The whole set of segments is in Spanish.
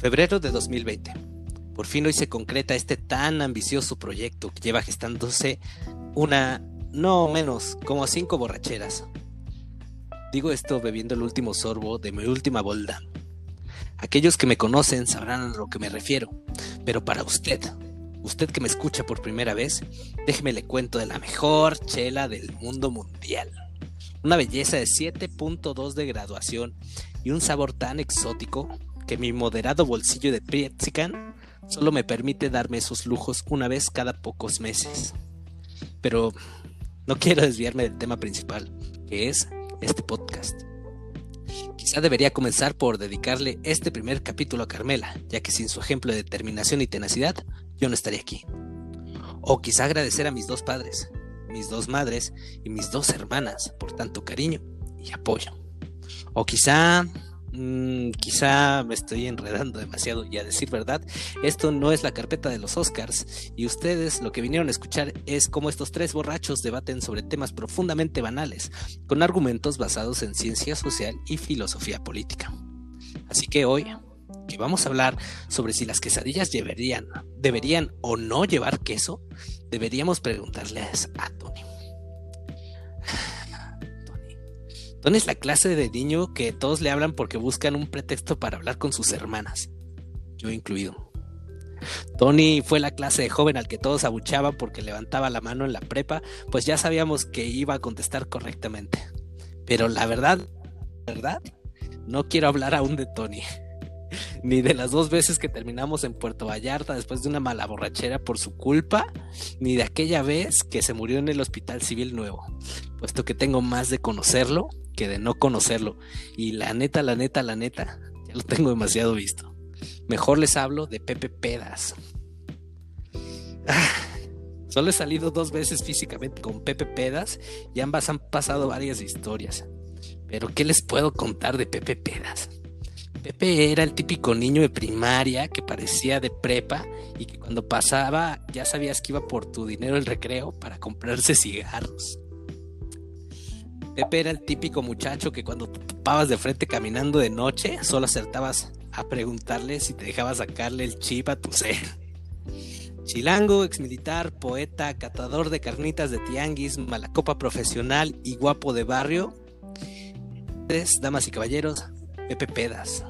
Febrero de 2020. Por fin hoy se concreta este tan ambicioso proyecto que lleva gestándose una, no menos, como cinco borracheras. Digo esto bebiendo el último sorbo de mi última bolda. Aquellos que me conocen sabrán a lo que me refiero, pero para usted, usted que me escucha por primera vez, déjeme le cuento de la mejor chela del mundo mundial. Una belleza de 7.2 de graduación y un sabor tan exótico que mi moderado bolsillo de Prietzican solo me permite darme esos lujos una vez cada pocos meses. Pero no quiero desviarme del tema principal, que es este podcast. Quizá debería comenzar por dedicarle este primer capítulo a Carmela, ya que sin su ejemplo de determinación y tenacidad, yo no estaría aquí. O quizá agradecer a mis dos padres, mis dos madres y mis dos hermanas por tanto cariño y apoyo. O quizá Mm, quizá me estoy enredando demasiado y a decir verdad, esto no es la carpeta de los Oscars y ustedes lo que vinieron a escuchar es cómo estos tres borrachos debaten sobre temas profundamente banales, con argumentos basados en ciencia social y filosofía política. Así que hoy, que vamos a hablar sobre si las quesadillas deberían, deberían o no llevar queso, deberíamos preguntarles a Tony. Tony es la clase de niño que todos le hablan porque buscan un pretexto para hablar con sus hermanas, yo incluido. Tony fue la clase de joven al que todos abuchaban porque levantaba la mano en la prepa, pues ya sabíamos que iba a contestar correctamente. Pero la verdad, ¿verdad? No quiero hablar aún de Tony ni de las dos veces que terminamos en Puerto Vallarta después de una mala borrachera por su culpa, ni de aquella vez que se murió en el Hospital Civil Nuevo, puesto que tengo más de conocerlo que de no conocerlo. Y la neta, la neta, la neta, ya lo tengo demasiado visto. Mejor les hablo de Pepe Pedas. Ah, solo he salido dos veces físicamente con Pepe Pedas y ambas han pasado varias historias. Pero ¿qué les puedo contar de Pepe Pedas? Pepe era el típico niño de primaria que parecía de prepa y que cuando pasaba ya sabías que iba por tu dinero el recreo para comprarse cigarros. Pepe era el típico muchacho que cuando te topabas de frente caminando de noche solo acertabas a preguntarle si te dejaba sacarle el chip a tu ser. Chilango, exmilitar, poeta, catador de carnitas de tianguis, malacopa profesional y guapo de barrio. Damas y caballeros, Pepe Pedas.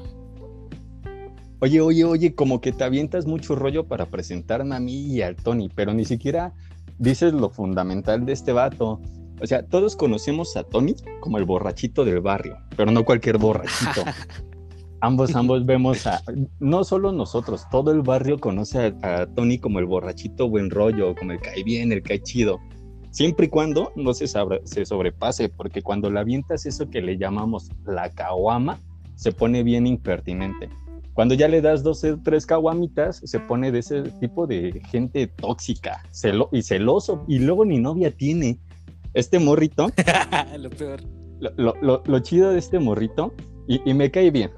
Oye, oye, oye, como que te avientas mucho rollo para presentarme a mí y al Tony, pero ni siquiera dices lo fundamental de este vato. O sea, todos conocemos a Tony como el borrachito del barrio, pero no cualquier borrachito. ambos, ambos vemos a, no solo nosotros, todo el barrio conoce a, Tony como el borrachito buen rollo, como el cae bien, el cae chido. Siempre y cuando no se, se sobrepase, porque cuando la avientas eso que le llamamos la caguama, se pone bien impertinente. Cuando ya le das dos o tres caguamitas, se pone de ese tipo de gente tóxica celo y celoso, y luego ni novia tiene. Este morrito. lo peor. Lo, chido de este morrito, y, y me cae bien,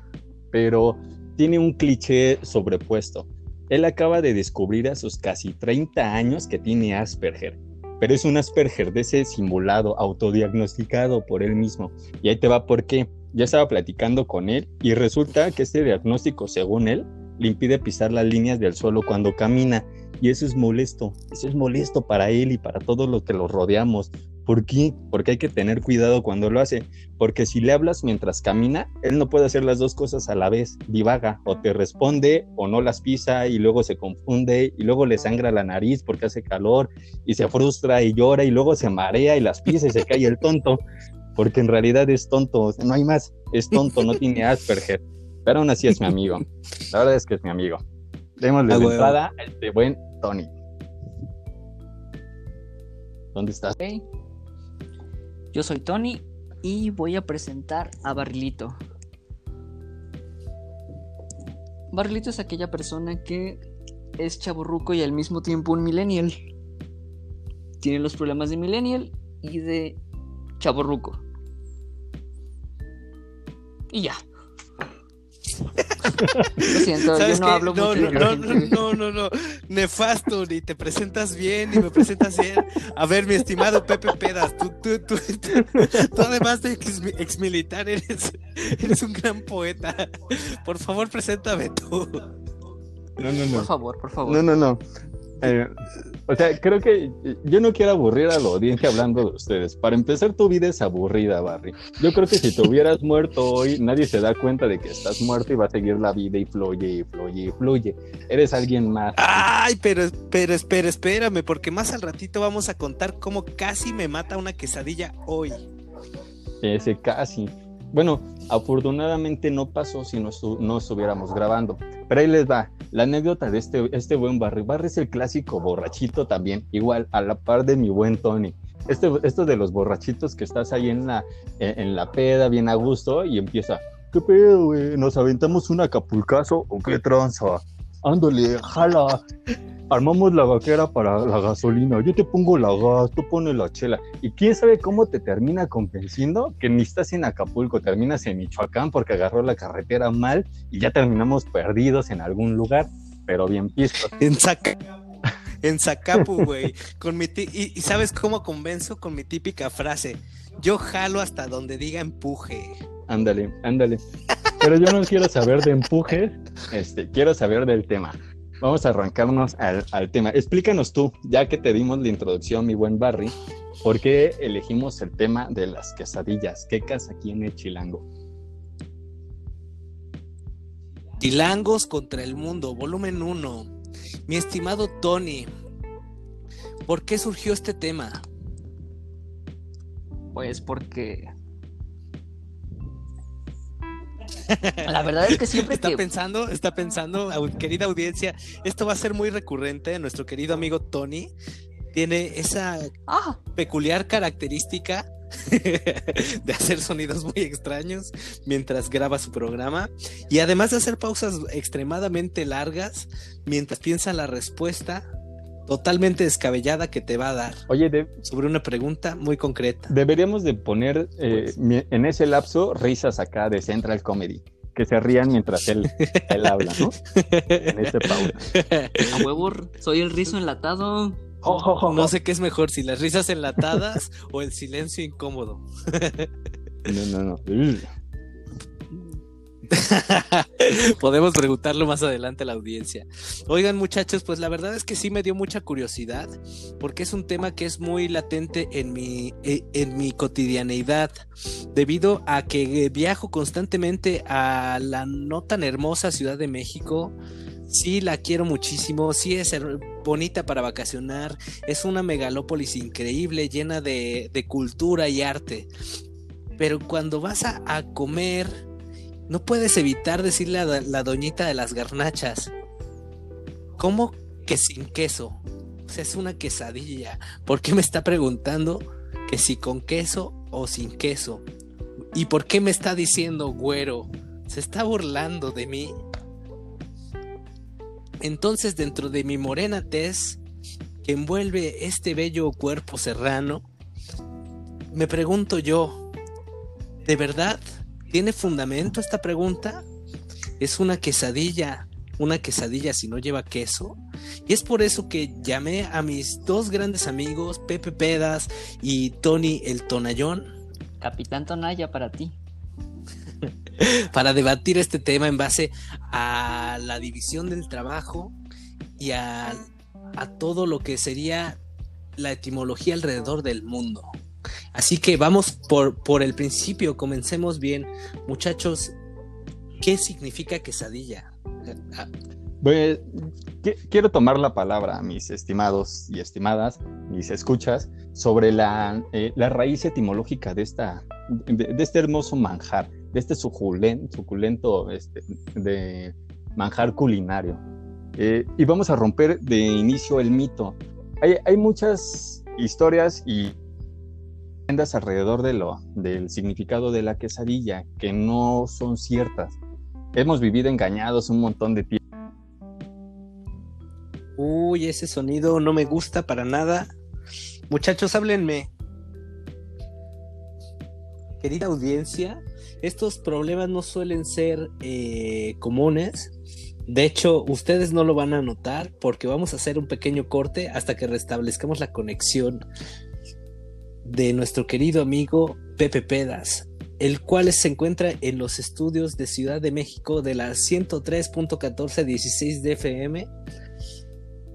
pero tiene un cliché sobrepuesto. Él acaba de descubrir a sus casi 30 años que tiene Asperger, pero es un Asperger de ese simulado, autodiagnosticado por él mismo. Y ahí te va por qué ya estaba platicando con él y resulta que este diagnóstico, según él, le impide pisar las líneas del suelo cuando camina y eso es molesto, eso es molesto para él y para todos los que lo rodeamos. ¿Por qué? Porque hay que tener cuidado cuando lo hace, porque si le hablas mientras camina, él no puede hacer las dos cosas a la vez, divaga, o te responde o no las pisa y luego se confunde y luego le sangra la nariz porque hace calor y se frustra y llora y luego se marea y las pisa y se cae el tonto porque en realidad es tonto, no hay más, es tonto, no tiene Asperger, pero aún así es mi amigo. La verdad es que es mi amigo. Démosle de entrada a este buen Tony. ¿Dónde estás? Yo soy Tony y voy a presentar a Barrilito. Barrilito es aquella persona que es chaburruco y al mismo tiempo un millennial. Tiene los problemas de millennial y de chaborruco. Y ya. Lo siento, yo ¿Sabes no qué? hablo no, mucho no, no, no, no, no, no. Nefasto, ni te presentas bien, ni me presentas bien. A ver, mi estimado Pepe Pedas, tú, tú, tú, tú, tú además de ex, exmilitar, eres, eres un gran poeta. Por favor, preséntame tú. No, no, Por favor, por favor. No, no, no. Eh, o sea, creo que yo no quiero aburrir a la audiencia hablando de ustedes. Para empezar, tu vida es aburrida, Barry. Yo creo que si te hubieras muerto hoy, nadie se da cuenta de que estás muerto y va a seguir la vida y fluye y fluye y fluye. Eres alguien más. Ay, pero, pero, espera, espérame, porque más al ratito vamos a contar cómo casi me mata una quesadilla hoy. Ese casi. Bueno, afortunadamente no pasó si no estuviéramos grabando. Pero ahí les va. La anécdota de este, este buen Barry. Barry es el clásico borrachito también, igual a la par de mi buen Tony. Este, esto de los borrachitos que estás ahí en la, en, en la peda, bien a gusto, y empieza, ¿qué pedo, güey? ¿Nos aventamos un acapulcazo o qué tranza? Ándale, jala. Armamos la vaquera para la gasolina. Yo te pongo la gas, tú pones la chela. Y quién sabe cómo te termina convenciendo que ni estás en Acapulco, terminas en Michoacán porque agarró la carretera mal y ya terminamos perdidos en algún lugar, pero bien pistos. En Zaca- En Zacapu, güey. Con mi y, y sabes cómo convenzo con mi típica frase. Yo jalo hasta donde diga empuje. Ándale, ándale. Pero yo no quiero saber de empujes, este, quiero saber del tema. Vamos a arrancarnos al, al tema. Explícanos tú, ya que te dimos la introducción, mi buen Barry, ¿por qué elegimos el tema de las quesadillas? ¿Qué casa aquí en el Chilango? Chilangos contra el mundo, volumen 1. Mi estimado Tony, ¿por qué surgió este tema? Pues porque. La verdad es que siempre Está que. pensando, está pensando, querida audiencia, esto va a ser muy recurrente. Nuestro querido amigo Tony tiene esa Ah, peculiar característica de hacer sonidos muy extraños mientras graba su programa y además de hacer pausas extremadamente largas mientras piensa la respuesta totalmente descabellada que te va a dar Oye, de- sobre una pregunta muy concreta. deberíamos de poner eh, mi- en ese lapso risas acá de Central Comedy, que se rían mientras él, él habla, ¿no? En ese pausa. a huevo, soy el rizo enlatado. No sé qué es mejor, si las risas enlatadas o el silencio incómodo. No, no, no. Podemos preguntarlo más adelante a la audiencia. Oigan muchachos, pues la verdad es que sí me dio mucha curiosidad porque es un tema que es muy latente en mi, eh, en mi cotidianeidad debido a que viajo constantemente a la no tan hermosa Ciudad de México. Sí, la quiero muchísimo, sí es bonita para vacacionar, es una megalópolis increíble, llena de, cultura y arte. Pero cuando vas a comer, no puedes evitar decirle a la, doñita de las garnachas, ¿cómo que sin queso? O sea, es una quesadilla. ¿Por qué me está preguntando que si con queso o sin queso? ¿Y por qué me está diciendo güero? ¿Se está burlando de mí? Entonces, dentro de mi morena tez que envuelve este bello cuerpo serrano, me pregunto yo, ¿de verdad tiene fundamento esta pregunta? ¿Es una quesadilla, una quesadilla si no lleva queso? Y es por eso que llamé a mis dos grandes amigos, Pepe Pedas y Tony el Tonayón, Capitán Tonaya para ti. para debatir este tema en base a la división del trabajo y a, a todo lo que sería la etimología alrededor del mundo. Así que vamos por, por el principio, comencemos bien. Muchachos, ¿qué significa quesadilla? Pues, qui- quiero tomar la palabra, mis estimados y estimadas, mis escuchas, sobre la, eh, la raíz etimológica de, esta, de, este hermoso manjar, de este suculen- suculento este, de manjar culinario. Eh, y vamos a romper de inicio el mito. Hay, hay muchas historias y alrededor de lo, del significado de la quesadilla que no son ciertas. Hemos vivido engañados un montón de tiempo. Uy, ese sonido no me gusta para nada. Muchachos, háblenme. querida audiencia, estos problemas no suelen ser eh, comunes. De hecho, ustedes no lo van a notar porque vamos a hacer un pequeño corte hasta que restablezcamos la conexión de nuestro querido amigo Pepe Pedas, el cual se encuentra en los estudios de Ciudad de México de la 103.1416 de.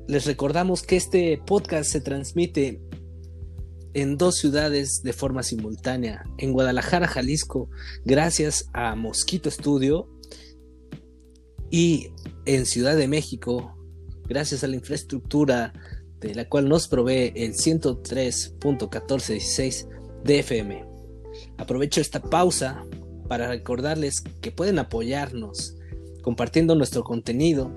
Les recordamos que este podcast se transmite en dos ciudades de forma simultánea, en Guadalajara, Jalisco, gracias a Mosquito Studio, y en Ciudad de México, gracias a la infraestructura de la cual nos provee el 103.1416 de FM. Aprovecho esta pausa para recordarles que pueden apoyarnos compartiendo nuestro contenido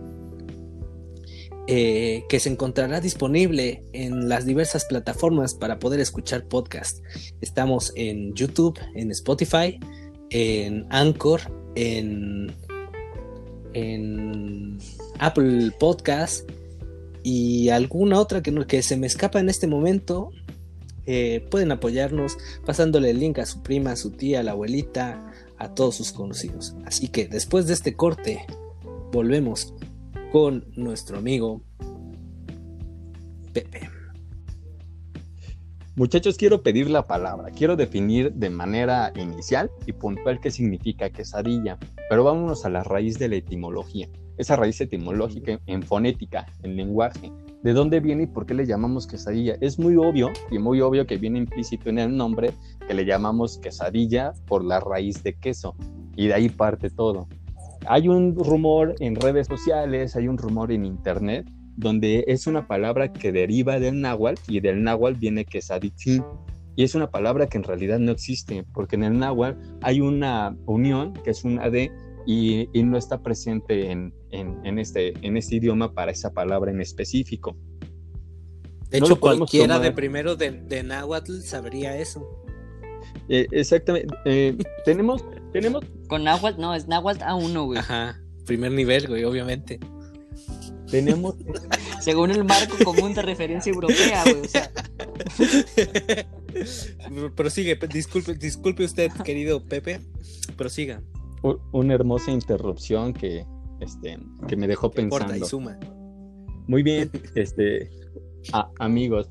eh, que se encontrará disponible en las diversas plataformas para poder escuchar podcast. Estamos en YouTube, en Spotify, en Anchor, en, en Apple Podcast y alguna otra que, que se me escapa en este momento. Eh, pueden apoyarnos pasándole el link a su prima, a su tía, a la abuelita, a todos sus conocidos. Así que después de este corte, volvemos con nuestro amigo Pepe. Muchachos, quiero pedir la palabra. Quiero definir de manera inicial y puntual qué significa quesadilla, pero vámonos a la raíz de la etimología. Esa raíz etimológica en fonética, en lenguaje. ¿De dónde viene y por qué le llamamos quesadilla? Es muy obvio y muy obvio que viene implícito en el nombre que le llamamos quesadilla por la raíz de queso. Y de ahí parte todo hay un rumor en redes sociales, hay un rumor en internet, donde es una palabra que deriva del náhuatl y del náhuatl viene quesaditzin. Y es una palabra que en realidad no existe, porque en el náhuatl hay una unión, que es una D, y, no está presente en, este, en este idioma para esa palabra en específico. De hecho, cualquiera de primero de, de náhuatl sabría eso. Eh, exactamente. Eh, tenemos, tenemos. Con náhuatl, no, es náhuatl A1, güey. Ajá. Primer nivel, güey, obviamente. Tenemos. Según el marco común de referencia europea, güey. O sea. Prosigue, disculpe, disculpe usted, querido Pepe. Prosiga. Una hermosa interrupción que, este, que me dejó pensando. y suma. Muy bien, este, amigos.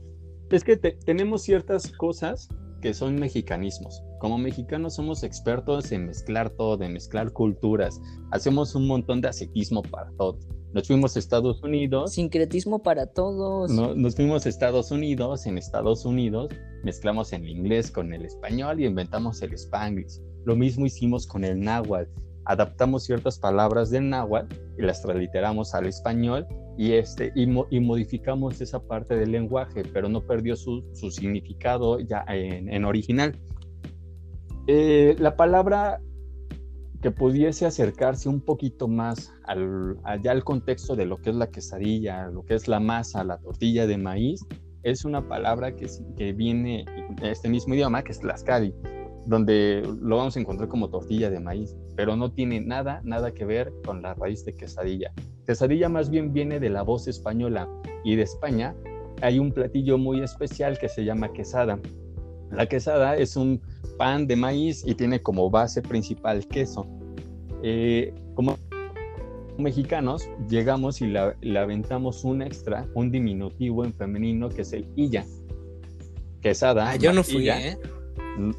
Es que tenemos ciertas cosas que son mexicanismos. Como mexicanos somos expertos en mezclar todo, en mezclar culturas. Hacemos un montón de ascetismo para todo. Nos fuimos a Estados Unidos. Sincretismo para todos. nos fuimos a Estados Unidos. En Estados Unidos mezclamos el inglés con el español y inventamos el spanglish. Lo mismo hicimos con el náhuatl. Adaptamos ciertas palabras del náhuatl y las transliteramos al español y, este, y, modificamos esa parte del lenguaje, pero no perdió su, significado ya en, original. Eh, la palabra que pudiese acercarse un poquito más al, allá al contexto de lo que es la quesadilla, lo que es la masa, la tortilla de maíz, es una palabra que, viene de este mismo idioma, que es tlaxcali, donde lo vamos a encontrar como tortilla de maíz, pero no tiene nada, nada que ver con la raíz de quesadilla. Quesadilla más bien viene de la voz española y de España hay un platillo muy especial que se llama quesada. La quesada es un pan de maíz y tiene como base principal queso. Eh, como mexicanos llegamos y le aventamos un extra, un diminutivo en femenino que es el illa. Quesada. Ah, yo no fui, ¿eh?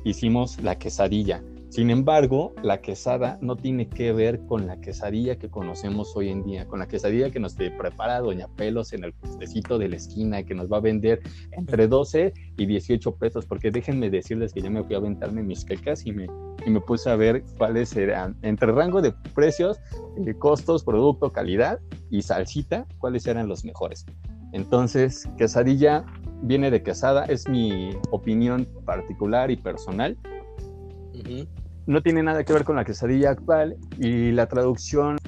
Hicimos la quesadilla. Sin embargo, la quesada no tiene que ver con la quesadilla que conocemos hoy en día, con la quesadilla que nos prepara Doña Pelos en el puestecito de la esquina, que nos va a vender entre 12 y 18 pesos, porque déjenme decirles que ya me fui a aventarme mis quecas y me, y me puse a ver cuáles eran, entre rango de precios, eh, costos, producto, calidad y salsita, cuáles eran los mejores. Entonces, quesadilla viene de quesada, es mi opinión particular y personal no tiene nada que ver con la quesadilla actual y la traducción,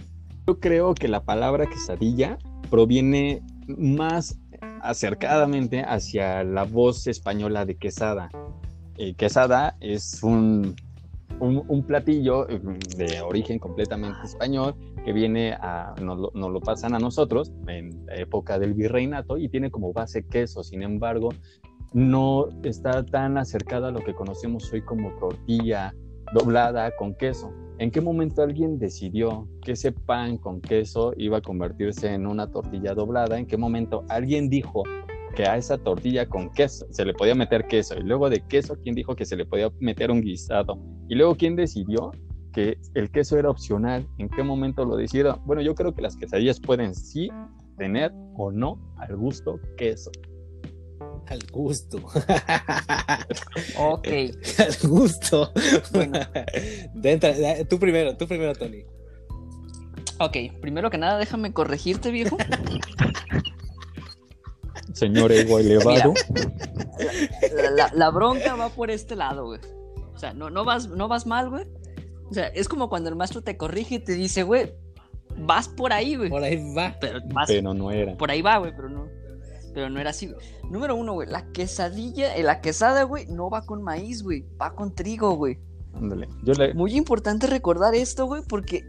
yo creo que la palabra quesadilla proviene más acercadamente hacia la voz española de quesada. Eh, quesada es un, un, platillo eh, de origen completamente español que viene a, nos, lo pasan a nosotros en época del virreinato y tiene como base queso. Sin embargo, no está tan acercada a lo que conocemos hoy como tortilla doblada con queso. ¿En qué momento alguien decidió que ese pan con queso iba a convertirse en una tortilla doblada? ¿En qué momento alguien dijo que a esa tortilla con queso se le podía meter queso? Y luego de queso, ¿quién dijo que se le podía meter un guisado? Y luego, ¿quién decidió que el queso era opcional? ¿En qué momento lo decidieron? Bueno, yo creo que las quesadillas pueden sí tener o no al gusto queso. Al gusto. Ok. Al gusto. Bueno. Entra- tú primero, tú primero, Tony. Ok, primero que nada, déjame corregirte, viejo. Señor ego elevado. La, la- la bronca va por este lado, güey. O sea, no, no, vas, no vas mal, güey. O sea, es como cuando el maestro te corrige y te dice, güey, vas por ahí, güey. Por ahí va. Pero vas, pero no era. por ahí va, güey, pero no. Pero no era así, güey. Número uno, güey, la quesadilla, eh, la quesada, güey, no va con maíz, güey, va con trigo, güey. Ándale. Yo le, Muy importante recordar esto, güey, porque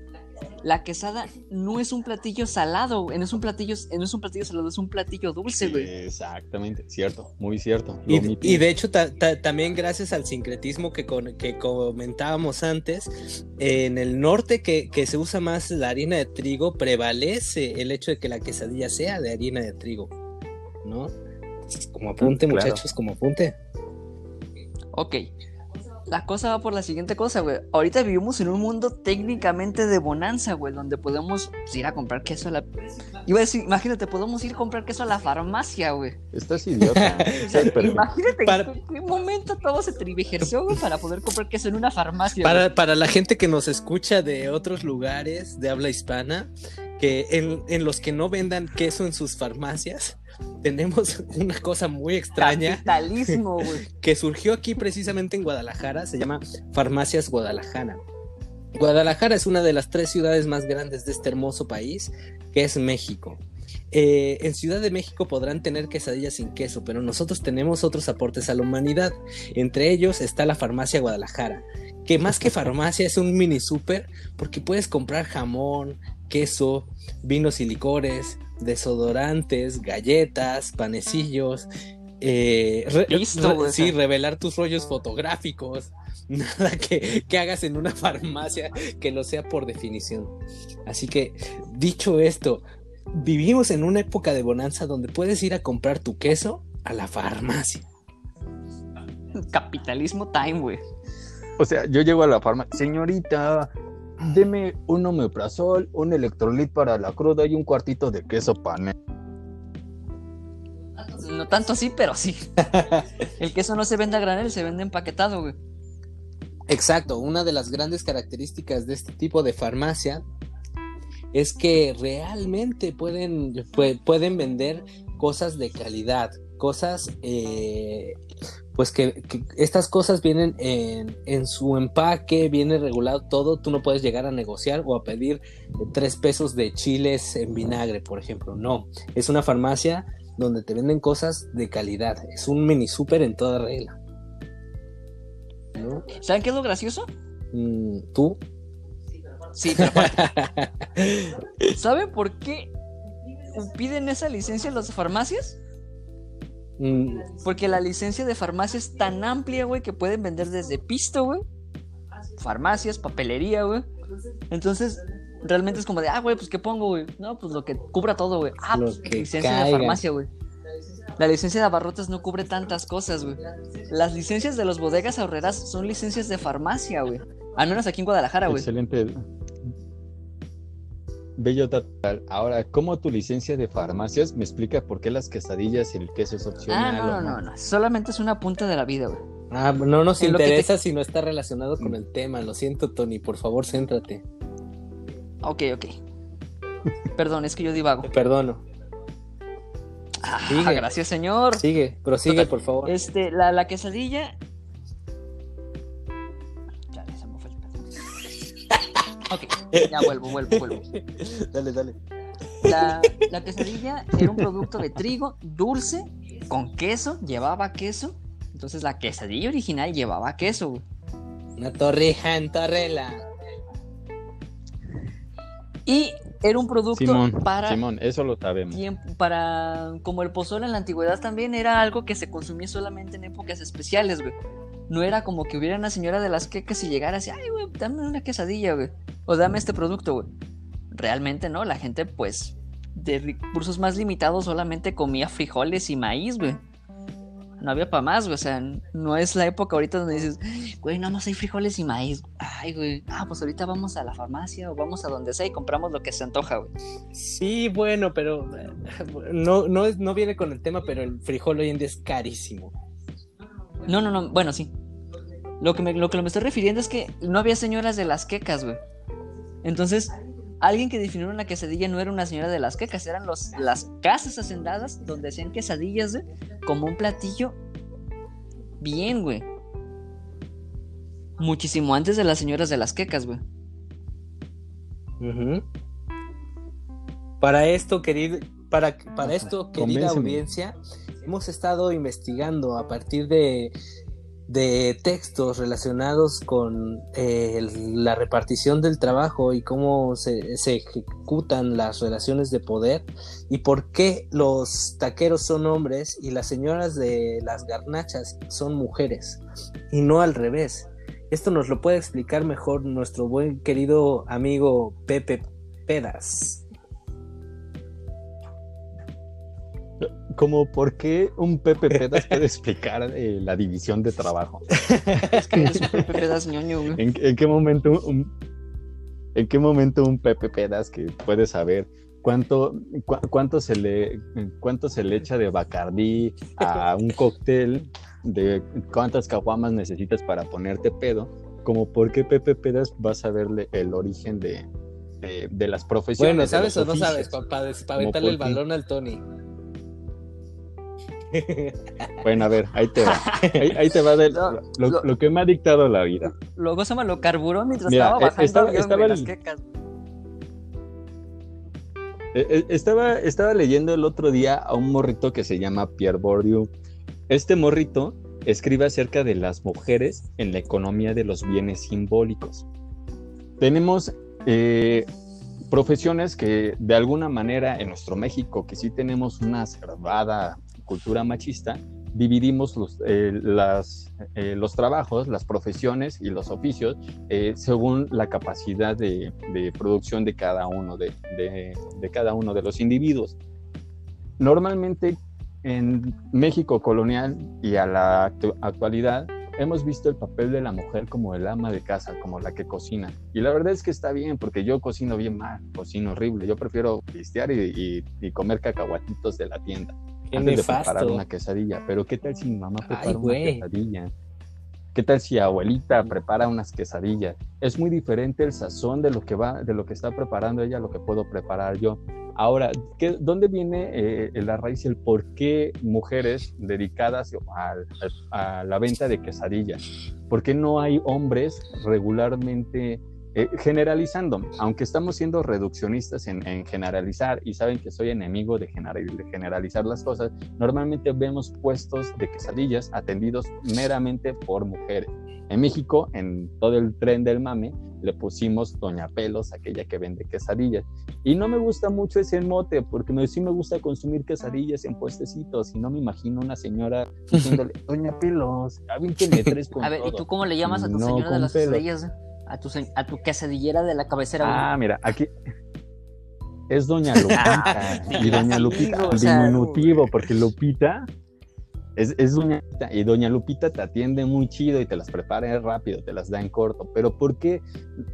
la quesada no es un platillo salado, güey. No es un platillo, no es un platillo salado, es un platillo dulce, güey. Exactamente, cierto, muy cierto. Y, de hecho, ta- ta- también gracias al sincretismo que, con- que comentábamos antes, en el norte que, que se usa más la harina de trigo, prevalece el hecho de que la quesadilla sea de harina de trigo, ¿no? Como apunte, Claro. muchachos, como apunte. Ok. La cosa va por la siguiente cosa, güey. Ahorita vivimos en un mundo técnicamente de bonanza, güey, donde podemos ir a comprar queso a la... Iba a decir, imagínate, podemos ir a comprar queso a la farmacia, güey. Estás idiota. O sea, Pero- imagínate Para- en qué momento todo se trivijerció, güey, para poder comprar queso en una farmacia. Para, para la gente que nos escucha de otros lugares de habla hispana, que en, en los que no vendan queso en sus farmacias, tenemos una cosa muy extraña Capitalismo, güey. que surgió aquí precisamente en Guadalajara, se llama Farmacias Guadalajara. Guadalajara es una de las tres ciudades más grandes de este hermoso país, que es México. Eh, en Ciudad de México podrán tener quesadillas sin queso, pero nosotros tenemos otros aportes a la humanidad. Entre ellos está la Farmacia Guadalajara, que más que farmacia es un mini super porque puedes comprar jamón, queso, vinos y licores, desodorantes, galletas, panecillos. eh, re- Listo, re- güey, o sí, revelar tus rollos fotográficos. Nada que, que hagas en una farmacia que no sea por definición. Así que, dicho esto, vivimos en una época de bonanza donde puedes ir a comprar tu queso a la farmacia. Capitalismo time, güey. O sea, yo llego a la farmacia, señorita, deme un omeprazol, un electrolit para la cruda y un cuartito de queso panel. No tanto así, pero sí. El queso no se vende a granel, se vende empaquetado, güey. Exacto, una de las grandes características de este tipo de farmacia es que realmente pueden, pue- pueden vender cosas de calidad, cosas, eh, pues que, que estas cosas vienen en, en su empaque, viene regulado todo, tú no puedes llegar a negociar o a pedir tres pesos de chiles en vinagre, por ejemplo, no, es una farmacia donde te venden cosas de calidad, es un mini super en toda regla. ¿No? ¿Saben qué es lo gracioso? Mm, ¿Tú? Sí, pero ¿saben por qué piden esa licencia en las farmacias? Mm, Porque la licencia de farmacia es tan amplia, güey, que pueden vender desde pisto, güey. Farmacias, papelería, güey. Entonces, realmente es como de, ah, güey, pues ¿qué pongo, güey? No, pues lo que cubra todo, güey. Ah, pues licencia de farmacia, güey. La licencia de abarrotes no cubre tantas cosas, güey. Las licencias de los bodegas ahorreras son licencias de farmacia, güey. Al menos aquí en Guadalajara, güey. Excelente. Bello total. Ahora, ¿cómo tu licencia de farmacias me explica por qué las quesadillas y el queso es Ah, opcional? no, o no, no, no. Solamente es una punta de la vida, güey. Ah, no nos En te- interesa si no está relacionado con el tema. Lo siento, Tony. Por favor, céntrate. Ok, ok. Perdón, es que yo divago. Te perdono. Ah, Sigue. gracias, señor. Sigue, prosigue, Total. por favor. Este, la, la quesadilla. Ok, ya vuelvo, vuelvo, vuelvo. dale, dale. La, la quesadilla era un producto de trigo dulce, con queso, llevaba queso. Entonces la quesadilla original llevaba queso, güey. Una torrija en Torrela. Y era un producto Simón, para Simón, eso lo sabemos. tiempo, para como el pozole en la antigüedad también era algo que se consumía solamente en épocas especiales, güey. No era como que hubiera una señora de las quecas y llegara así, ay, güey, dame una quesadilla, güey. O dame este producto, güey. Realmente no, la gente, pues, de recursos más limitados solamente comía frijoles y maíz, güey. No había para más, güey. O sea, no es la época ahorita donde dices, güey, nada más hay frijoles y maíz. Ay, güey. Ah, pues ahorita vamos a la farmacia o vamos a donde sea y compramos lo que se antoja, güey. Sí, bueno, pero no, no, es, no viene con el tema, pero el frijol hoy en día es carísimo. No, no, no. Bueno, sí. Lo que, me, lo que me estoy refiriendo es que no había señoras de las quecas, güey. Entonces, alguien que definió una quesadilla no era una señora de las quecas, eran los, las casas hacendadas donde hacían quesadillas, güey, como un platillo bien, güey. Muchísimo antes de las señoras de las quecas, güey. Para esto, querido, para, para esto, querida convénceme. audiencia, hemos estado investigando a partir de, de textos relacionados con eh, la repartición del trabajo y cómo se, se ejecutan las relaciones de poder y por qué los taqueros son hombres y las señoras de las garnachas son mujeres y no al revés. Esto nos lo puede explicar mejor nuestro buen querido amigo Pepe Pedas. Como por qué un Pepe Pedas puede explicar eh, la división de trabajo. Es que es un Pepe Pedas ñoño, güey. ¿En, en qué momento un, en qué momento un Pepe Pedas que puede saber cuánto, cu- cuánto se le cuánto se le echa de Bacardí a un cóctel, de cuántas caguamas necesitas para ponerte pedo? Como por qué Pepe Pedas va a saberle el origen de, de, de las profesiones. Bueno, ¿sabes o no sabes? Para Como aventarle el balón al Tony. Bueno, a ver, ahí te va. Ahí, ahí te va de No, lo, lo- lo que me ha dictado la vida. Luego se me lo carburó mientras Mira, estaba bajando el- eh, Estaba, estaba leyendo el otro día a un morrito que se llama Pierre Bourdieu. Este morrito escribe acerca de las mujeres en la economía de los bienes simbólicos. Tenemos eh, profesiones que de alguna manera en nuestro México, que sí tenemos una cerrada cultura machista, dividimos los, eh, eh, los trabajos, las profesiones y los oficios eh, según la capacidad de, producción de cada uno de, de- de cada uno de los individuos. Normalmente en México colonial y a la actu- actualidad hemos visto el papel de la mujer como el ama de casa, como la que cocina. Y la verdad es que está bien, porque yo cocino bien mal, cocino horrible. Yo prefiero pistear y, y- y comer cacahuatitos de la tienda Qué antes de preparar nefasto. una quesadilla. Pero ¿qué tal si mi mamá prepara Ay, una quesadilla? ¿Qué tal si abuelita prepara unas quesadillas? Es muy diferente el sazón de lo que va, de lo que está preparando ella, a lo que puedo preparar yo. Ahora, ¿qué, ¿dónde viene eh, la raíz, el por qué mujeres dedicadas a, a la venta de quesadillas? ¿Por qué no hay hombres regularmente eh, generalizando? Aunque estamos siendo reduccionistas en, en generalizar y saben que soy enemigo de, general- de generalizar las cosas, normalmente vemos puestos de quesadillas atendidos meramente por mujeres. En México, en todo el tren del mame, le pusimos Doña Pelos, aquella que vende quesadillas. Y no me gusta mucho ese mote, porque me, sí me gusta consumir quesadillas en puestecitos, y no me imagino una señora diciéndole, Doña Pelos, avínteme tres con A ver, ¿y todo". tú cómo le llamas a tu No, señora de las pelo. quesadillas? A tu, a tu quesadillera de la cabecera, güey. Ah, mira, aquí es Doña Lupita. y Doña Lupita, o sea, diminutivo, porque Lupita es, es Doña Lupita. Y Doña Lupita te atiende muy chido y te las prepara rápido, te las da en corto. Pero ¿por qué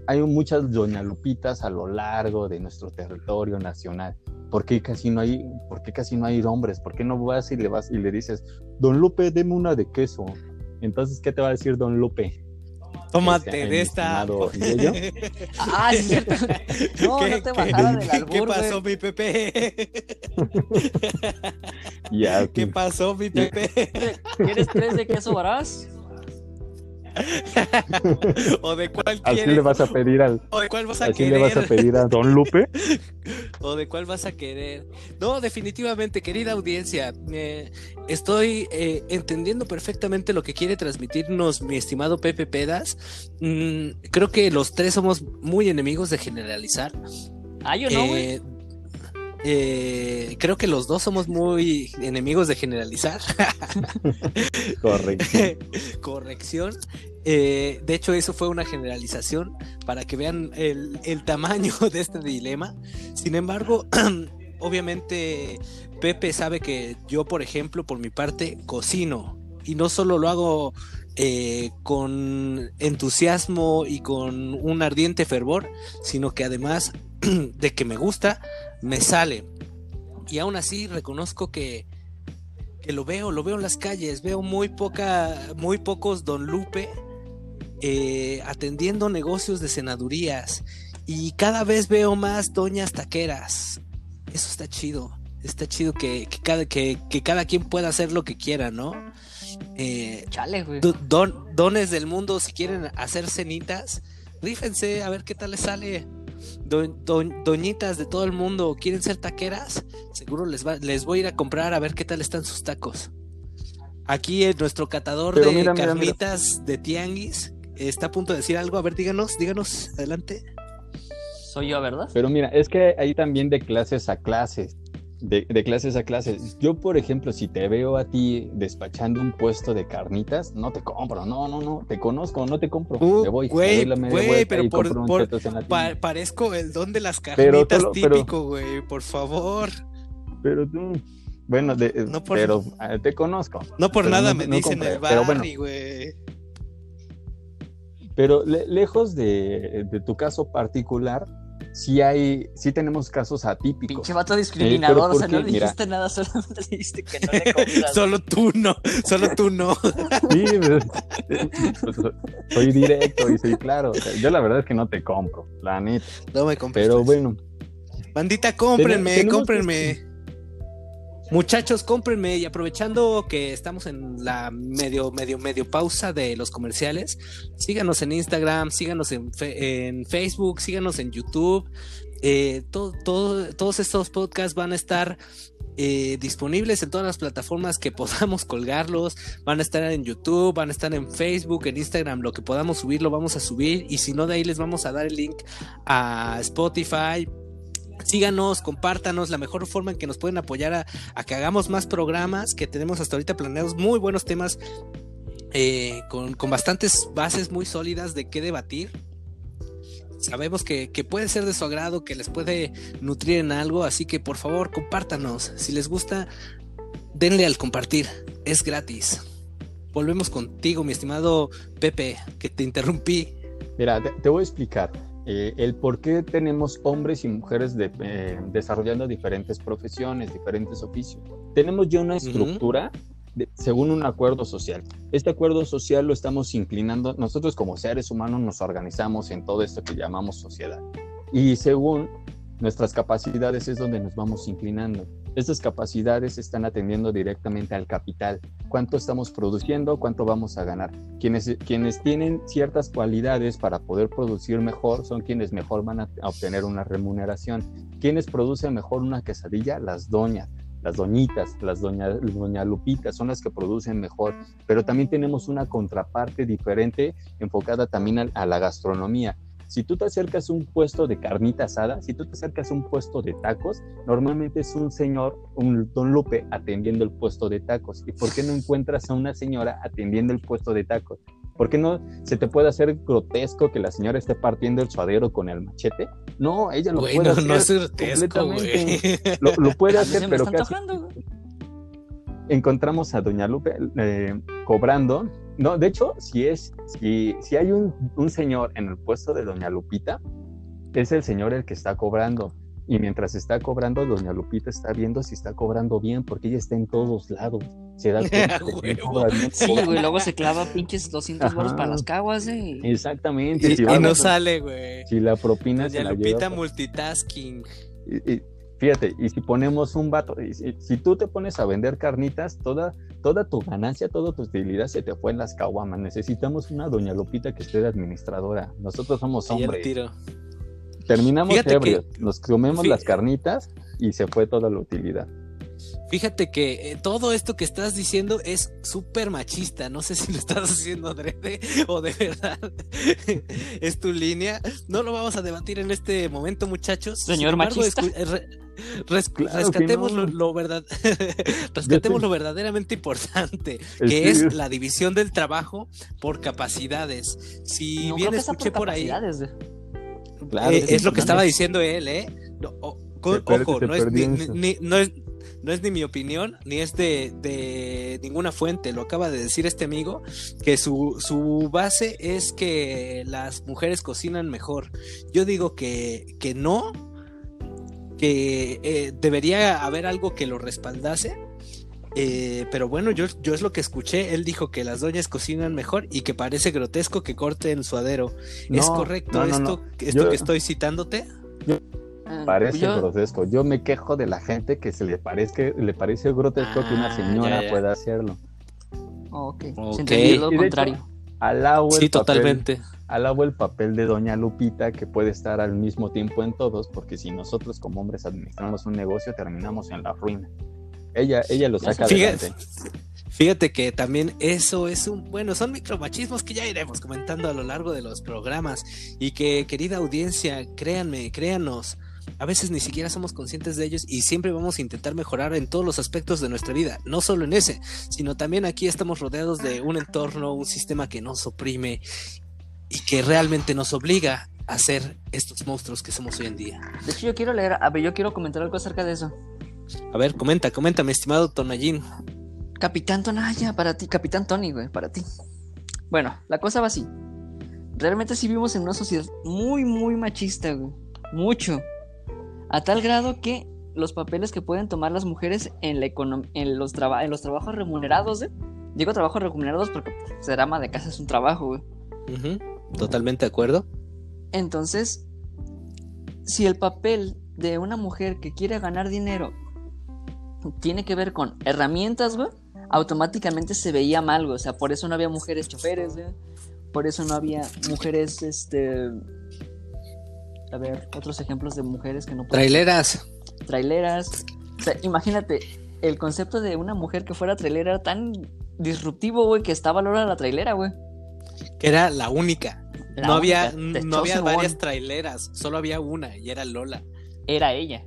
hay muchas Doña Lupitas a lo largo de nuestro territorio nacional? ¿Por qué casi no hay, por qué casi no hay hombres? ¿Por qué no vas y le vas y le dices, Don Lupe, deme una de queso? Entonces, ¿qué te va a decir Don Lupe? Tómate Este, de esta. Ah, es cierto. No, ¿Qué- no te qué- bajara del ¿Qué albur, pasó, güey. mi Pepe? Ya, ¿Qué pasó, mi Pepe? ¿Quieres tres de queso varaz? ¿O de cuál Así quieres? le vas a pedir al, ¿O de cuál vas a así querer? le vas a pedir a Don Lupe. ¿O de cuál vas a querer? No, definitivamente, querida audiencia, eh, estoy eh, entendiendo perfectamente lo que quiere transmitirnos mi estimado Pepe Pedas. Mm, creo que los tres somos muy enemigos de generalizar. Ah, yo no, güey. Eh, eh, creo que los dos somos muy enemigos de generalizar. Correcto. Corrección. Eh, de hecho, eso fue una generalización para que vean el, tamaño de este dilema. Sin embargo, obviamente Pepe sabe que yo, por ejemplo, por mi parte, cocino. Y no solo lo hago eh, con entusiasmo y con un ardiente fervor, sino que además de que me gusta, me sale. Y aún así reconozco que, que lo veo, lo veo en las calles, veo muy poca, muy pocos Don Lupe eh, atendiendo negocios de senadurías. Y cada vez veo más doñas taqueras. Eso está chido. Está chido que, que cada, que, que cada quien pueda hacer lo que quiera, ¿no? Eh, Chale, güey. do- don- dones del mundo, si quieren hacer cenitas, rífense a ver qué tal les sale. Do- do- doñitas de todo el mundo, ¿quieren ser taqueras? Seguro les, va, les voy a ir a comprar a ver qué tal están sus tacos. Aquí eh, nuestro catador Pero de mira, mira, mira. carnitas de tianguis está a punto de decir algo. A ver, díganos, díganos, adelante. Soy yo, ¿verdad? Pero mira, es que hay también de clases a clases. De, de clases a clases. Yo, por ejemplo, si te veo a ti despachando un puesto de carnitas, no te compro. No, no, no. Te conozco, no te compro. Uh, me voy. güey, güey, pero por- por- Pa- parezco el don de las carnitas lo- típico, güey, por favor. Pero tú, bueno, de- No por- pero eh, te conozco. No por Pero nada no- me no dicen compré, el pero bueno. Pero le- lejos de, de tu caso particular, sí hay, sí tenemos casos atípicos. Pinche vato discriminador, pero o sea, ¿por no? Mira. dijiste nada, solamente le dijiste que no le compras. Solo tú no, solo tú no. Sí, pues, soy directo y soy claro. O sea, yo la verdad es que no te compro, la neta. No me compres. Pero bueno, Bandita, cómprenme, cómprenme. Muchachos, cómprenme y aprovechando que estamos en la medio, medio, medio pausa de los comerciales, síganos en Instagram, síganos en, en Facebook, síganos en YouTube. Eh, todo, todo- todos estos podcasts van a estar eh, disponibles en todas las plataformas que podamos colgarlos. Van a estar en YouTube, van a estar en Facebook, en Instagram, lo que podamos subir lo vamos a subir. Y si no, de ahí les vamos a dar el link a Spotify, síganos, compártanos, la mejor forma en que nos pueden apoyar a, que hagamos más programas, que tenemos hasta ahorita planeados muy buenos temas, eh, con, con bastantes bases muy sólidas de qué debatir. Sabemos que, que puede ser de su agrado, que les puede nutrir en algo, así que por favor compártanos. Si les gusta, denle al compartir, es gratis. Volvemos contigo, mi estimado Pepe, que te interrumpí. mira, te, te voy a explicar eh, el por qué tenemos hombres y mujeres de- eh, desarrollando diferentes profesiones, diferentes oficios. Tenemos ya una estructura de- según un acuerdo social. Este acuerdo social lo estamos inclinando, nosotros como seres humanos nos organizamos en todo esto que llamamos sociedad. Y según nuestras capacidades es donde nos vamos inclinando. Estas capacidades están atendiendo directamente al capital. ¿Cuánto estamos produciendo? ¿Cuánto vamos a ganar? Quienes, quienes tienen ciertas cualidades para poder producir mejor son quienes mejor van a, obtener una remuneración. ¿Quiénes producen mejor una quesadilla? Las doñas las doñitas, las doña, doña Lupitas son las que producen mejor, pero también tenemos una contraparte diferente enfocada también a la gastronomía. Si tú te acercas a un puesto de carnita asada, si tú te acercas a un puesto de tacos, normalmente es un señor, un don Lupe, atendiendo el puesto de tacos. ¿Y por qué no encuentras a una señora atendiendo el puesto de tacos? ¿Por qué no se te puede hacer grotesco que la señora esté partiendo el suadero con el machete? No, ella lo puede no, hacer no es grotesco, güey. Lo, lo puede hacer, pero casi encontramos a Doña Lupe eh, cobrando. No, de hecho, si es, si, si hay un, un señor en el puesto de Doña Lupita, es el señor el que está cobrando. Y mientras está cobrando, Doña Lupita está viendo si está cobrando bien, porque ella está en todos lados. Se da Sí, güey, luego se clava pinches 200 baros Ajá. para las caguas, eh. Exactamente. Y, si, y vamos no a- sale, güey. si la propina se Doña la Lupita lleva, multitasking. y- y fíjate, y si ponemos un vato, y si, si tú te pones a vender carnitas, toda, toda tu ganancia, toda tu utilidad se te fue en las caguamas. Necesitamos una doña Lupita que esté de administradora. Nosotros somos hombres. tiro. Terminamos Fíjate ebrios, nos comemos las carnitas y se fue toda la utilidad. Fíjate que eh, todo esto que estás diciendo es súper machista. No sé si lo estás haciendo adrede o de verdad es tu línea. No lo vamos a debatir en este momento, muchachos. Señor embargo, machista. Res- Claro que rescatemos no. lo, lo verdad- rescatemos te- lo verdaderamente importante, que es la división del trabajo por capacidades. Si no bien escuché por ahí, güey. Claro, eh, es lo que estaba diciendo él, ¿eh? No, o- ojo, no es, ni- no, es, no es ni mi opinión, ni es de, de ninguna fuente, lo acaba de decir este amigo, que su, su base es que las mujeres cocinan mejor. Yo digo que, que no, que eh, debería haber algo que lo respaldase. eh, pero bueno, yo, yo es lo que escuché. Él dijo que las doñas cocinan mejor y que parece grotesco que corten suadero. ¿Es No, correcto no, no, esto, no. esto Yo- que estoy citándote? Ah, Parece yo- grotesco. Yo me quejo de la gente que se le parezca, le parece grotesco que una Ah, señora ya, ya. pueda hacerlo. Ok, Ok. se entendió lo Y de hecho- contrario. Alabo el Sí, papel- totalmente. Alabo el papel de Doña Lupita que puede estar al mismo tiempo en todos, porque si nosotros como hombres administramos un negocio, terminamos en la ruina. Ella, ella lo saca Fíjate, adelante. fíjate que también eso es un, bueno, son micromachismos que ya iremos comentando a lo largo de los programas y que querida audiencia, créanme, créanos, a veces ni siquiera somos conscientes de ellos y siempre vamos a intentar mejorar en todos los aspectos de nuestra vida, no solo en ese, sino también aquí estamos rodeados de un entorno, un sistema que nos oprime y que realmente nos obliga a ser estos monstruos que somos hoy en día. De hecho, yo quiero leer, a ver, yo quiero comentar algo acerca de eso. A ver, comenta, comenta, mi estimado Tonallín. Capitán Tonaya, para ti, Capitán Tony, güey, para ti. Bueno, la cosa va así. Realmente sí vivimos en una sociedad muy, muy machista, güey. Mucho. A tal grado que los papeles que pueden tomar las mujeres en, la en, los, traba- en los trabajos remunerados, güey. Digo trabajos remunerados porque pues, ser ama de casa es un trabajo, güey. Ujú, Totalmente de acuerdo. Entonces, si el papel de una mujer que quiere ganar dinero tiene que ver con herramientas, güey, automáticamente se veía mal, güey. O sea, por eso no había mujeres choferes, güey. Por eso no había mujeres, este... A ver, otros ejemplos de mujeres que no pueden... Traileras. Traileras. O sea, imagínate, el concepto de una mujer que fuera trailera era tan disruptivo, güey, que estaba valorada la trailera, güey. Que era la única. La no había, única, no había varias one. traileras, solo había una y era Lola. Era ella.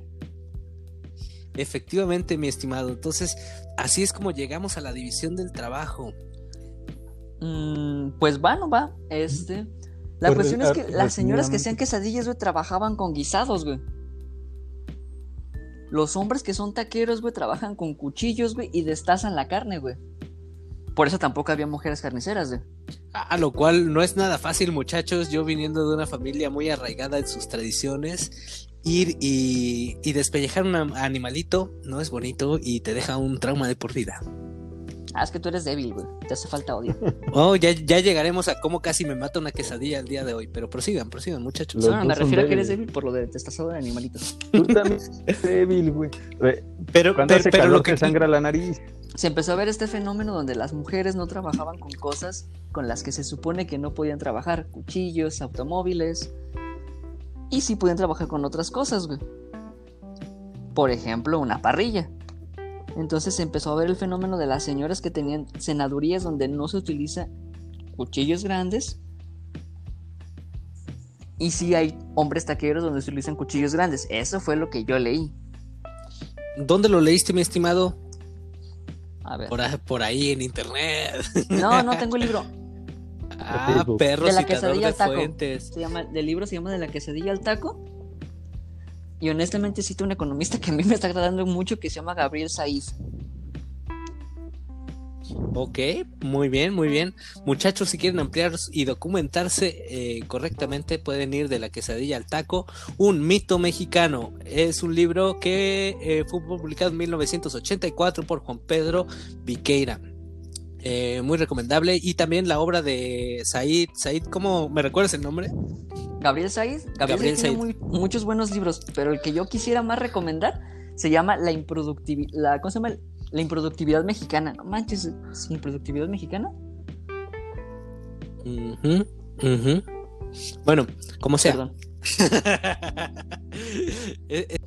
Efectivamente, mi estimado. Entonces, así es como llegamos a la división del trabajo. Mm, pues va, no va. Este. La Pues, cuestión es que re- las señoras que hacían quesadillas, güey, trabajaban con guisados, güey. Los hombres que son taqueros, güey, trabajan con cuchillos, güey, y destazan la carne, güey. Por eso tampoco había mujeres carniceras, güey. A lo cual no es nada fácil, muchachos. Yo viniendo de una familia muy arraigada en sus tradiciones, ir y, y despellejar un animalito no es bonito y te deja un trauma de por vida. Ah, es que tú eres débil, güey. Te hace falta odio. Oh, ya, ya llegaremos a cómo casi me mata una quesadilla el día de hoy. Pero prosigan, prosigan, muchachos. Los No, me refiero a que eres débil por lo de destazado de animalitos. Tú también eres débil, güey. Pero, Cuando pero, hace pero calor lo te que sangra la nariz. Se empezó a ver este fenómeno donde las mujeres no trabajaban con cosas con las que se supone que no podían trabajar, cuchillos, automóviles, y sí podían trabajar con otras cosas, güey. Por ejemplo, una parrilla. Entonces se empezó a ver el fenómeno de las señoras que tenían cenadurías donde no se utiliza cuchillos grandes. Y sí hay hombres taqueros donde se utilizan cuchillos grandes. Eso fue lo que yo leí. ¿Dónde lo leíste, mi estimado? A ver. Por, ahí- por ahí en internet. No, no tengo el libro. Ah, perro De la quesadilla al taco. fuentes. Se llama, el libro se llama De la quesadilla al taco. Y honestamente cito un economista que a mí me está agradando mucho que se llama Gabriel Saiz. Ok, muy bien, muy bien. Muchachos, si quieren ampliar y documentarse eh, correctamente, pueden ir de la quesadilla al taco. Un mito mexicano. Es un libro que eh, fue publicado en 1984 por Juan Pedro Viqueira. Eh, muy recomendable. Y también la obra de Said. Said, ¿cómo me recuerdas el nombre? Gabriel Saiz. Gabriel, Gabriel tiene muy- muchos buenos libros, pero el que yo quisiera más recomendar se llama La improductividad. La, ¿Cómo se llama? La improductividad mexicana. No manches, ¿sí, improductividad mexicana? Bueno, como sea. Perdón. Eh, eh,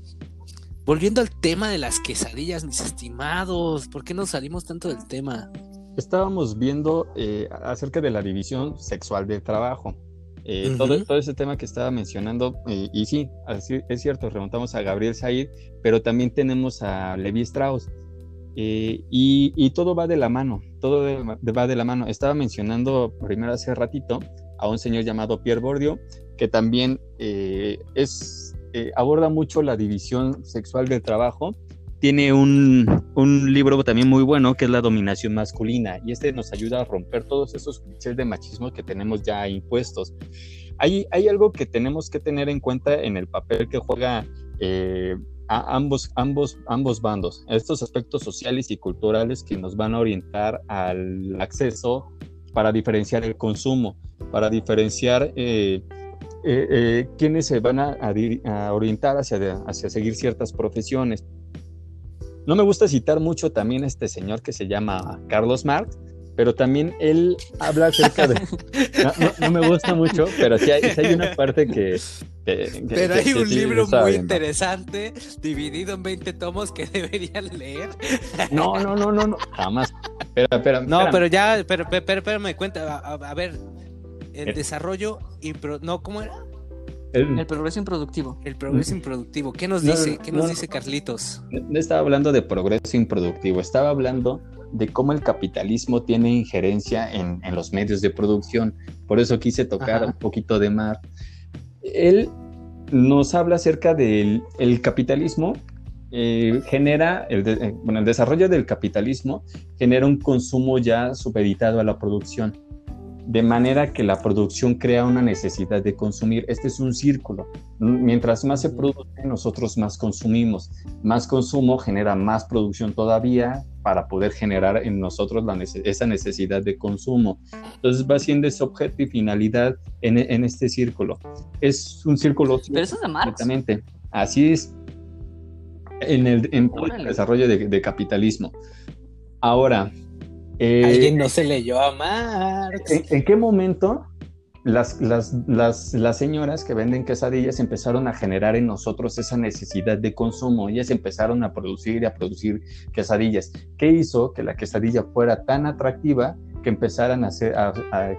volviendo al tema de las quesadillas, mis estimados, ¿por qué no salimos tanto del tema? Estábamos viendo eh, acerca de la división sexual del trabajo. Eh, todo, todo, ese tema que estaba mencionando, eh, y sí, así, es cierto, remontamos a Gabriel Said, pero también tenemos a Levi Strauss. Y, y, todo va de la mano, todo va de la mano. Estaba mencionando primero hace ratito a un señor llamado Pierre Bourdieu, que también es, aborda mucho la división sexual del trabajo tiene un, libro también muy bueno que es La dominación masculina y este nos ayuda a romper todos esos clichés de machismo que tenemos ya impuestos. Hay, algo que tenemos que tener en cuenta en el papel que juega eh, a ambos, ambos, ambos bandos, estos aspectos sociales y culturales que nos van a orientar al acceso para diferenciar el consumo, para diferenciar eh, eh, quiénes se van a, a orientar hacia, hacia seguir ciertas profesiones. No me gusta citar mucho también a este señor que se llama Carlos Marx, pero también él habla acerca de... No, me gusta mucho, pero sí hay, una parte que... pero hay un libro muy interesante, dividido en 20 tomos que deberían leer. No, no, no, no, no jamás. Pero, pero, no, pero ya, pero, pero, pero, me cuenta, a, ver, el desarrollo y... No, ¿cómo era? El, progreso improductivo. El progreso improductivo. ¿Qué nos dice? ¿Qué nos dice Carlitos? No estaba hablando de progreso improductivo, estaba hablando de cómo el capitalismo tiene injerencia en, los medios de producción. Por eso quise tocar un poquito de Mar. Él nos habla acerca del capitalismo. Eh, genera, el, eh, bueno, el desarrollo del capitalismo genera un consumo ya supeditado a la producción de manera que la producción crea una necesidad de consumir. Este es un círculo. Mientras más se produce, nosotros más consumimos. Más consumo genera más producción todavía para poder generar en nosotros la esa necesidad de consumo. Entonces va siendo ese objeto y finalidad en, este círculo. Es un círculo. Pero eso es de Marx. Así es en el, en el desarrollo de capitalismo. Ahora, eh, Alguien no se leyó a Marx. ¿En, qué momento las, las, las, las, señoras que venden quesadillas empezaron a generar en nosotros esa necesidad de consumo? Ellas empezaron a producir y a producir quesadillas. ¿Qué hizo que la quesadilla fuera tan atractiva que empezaran a, hacer,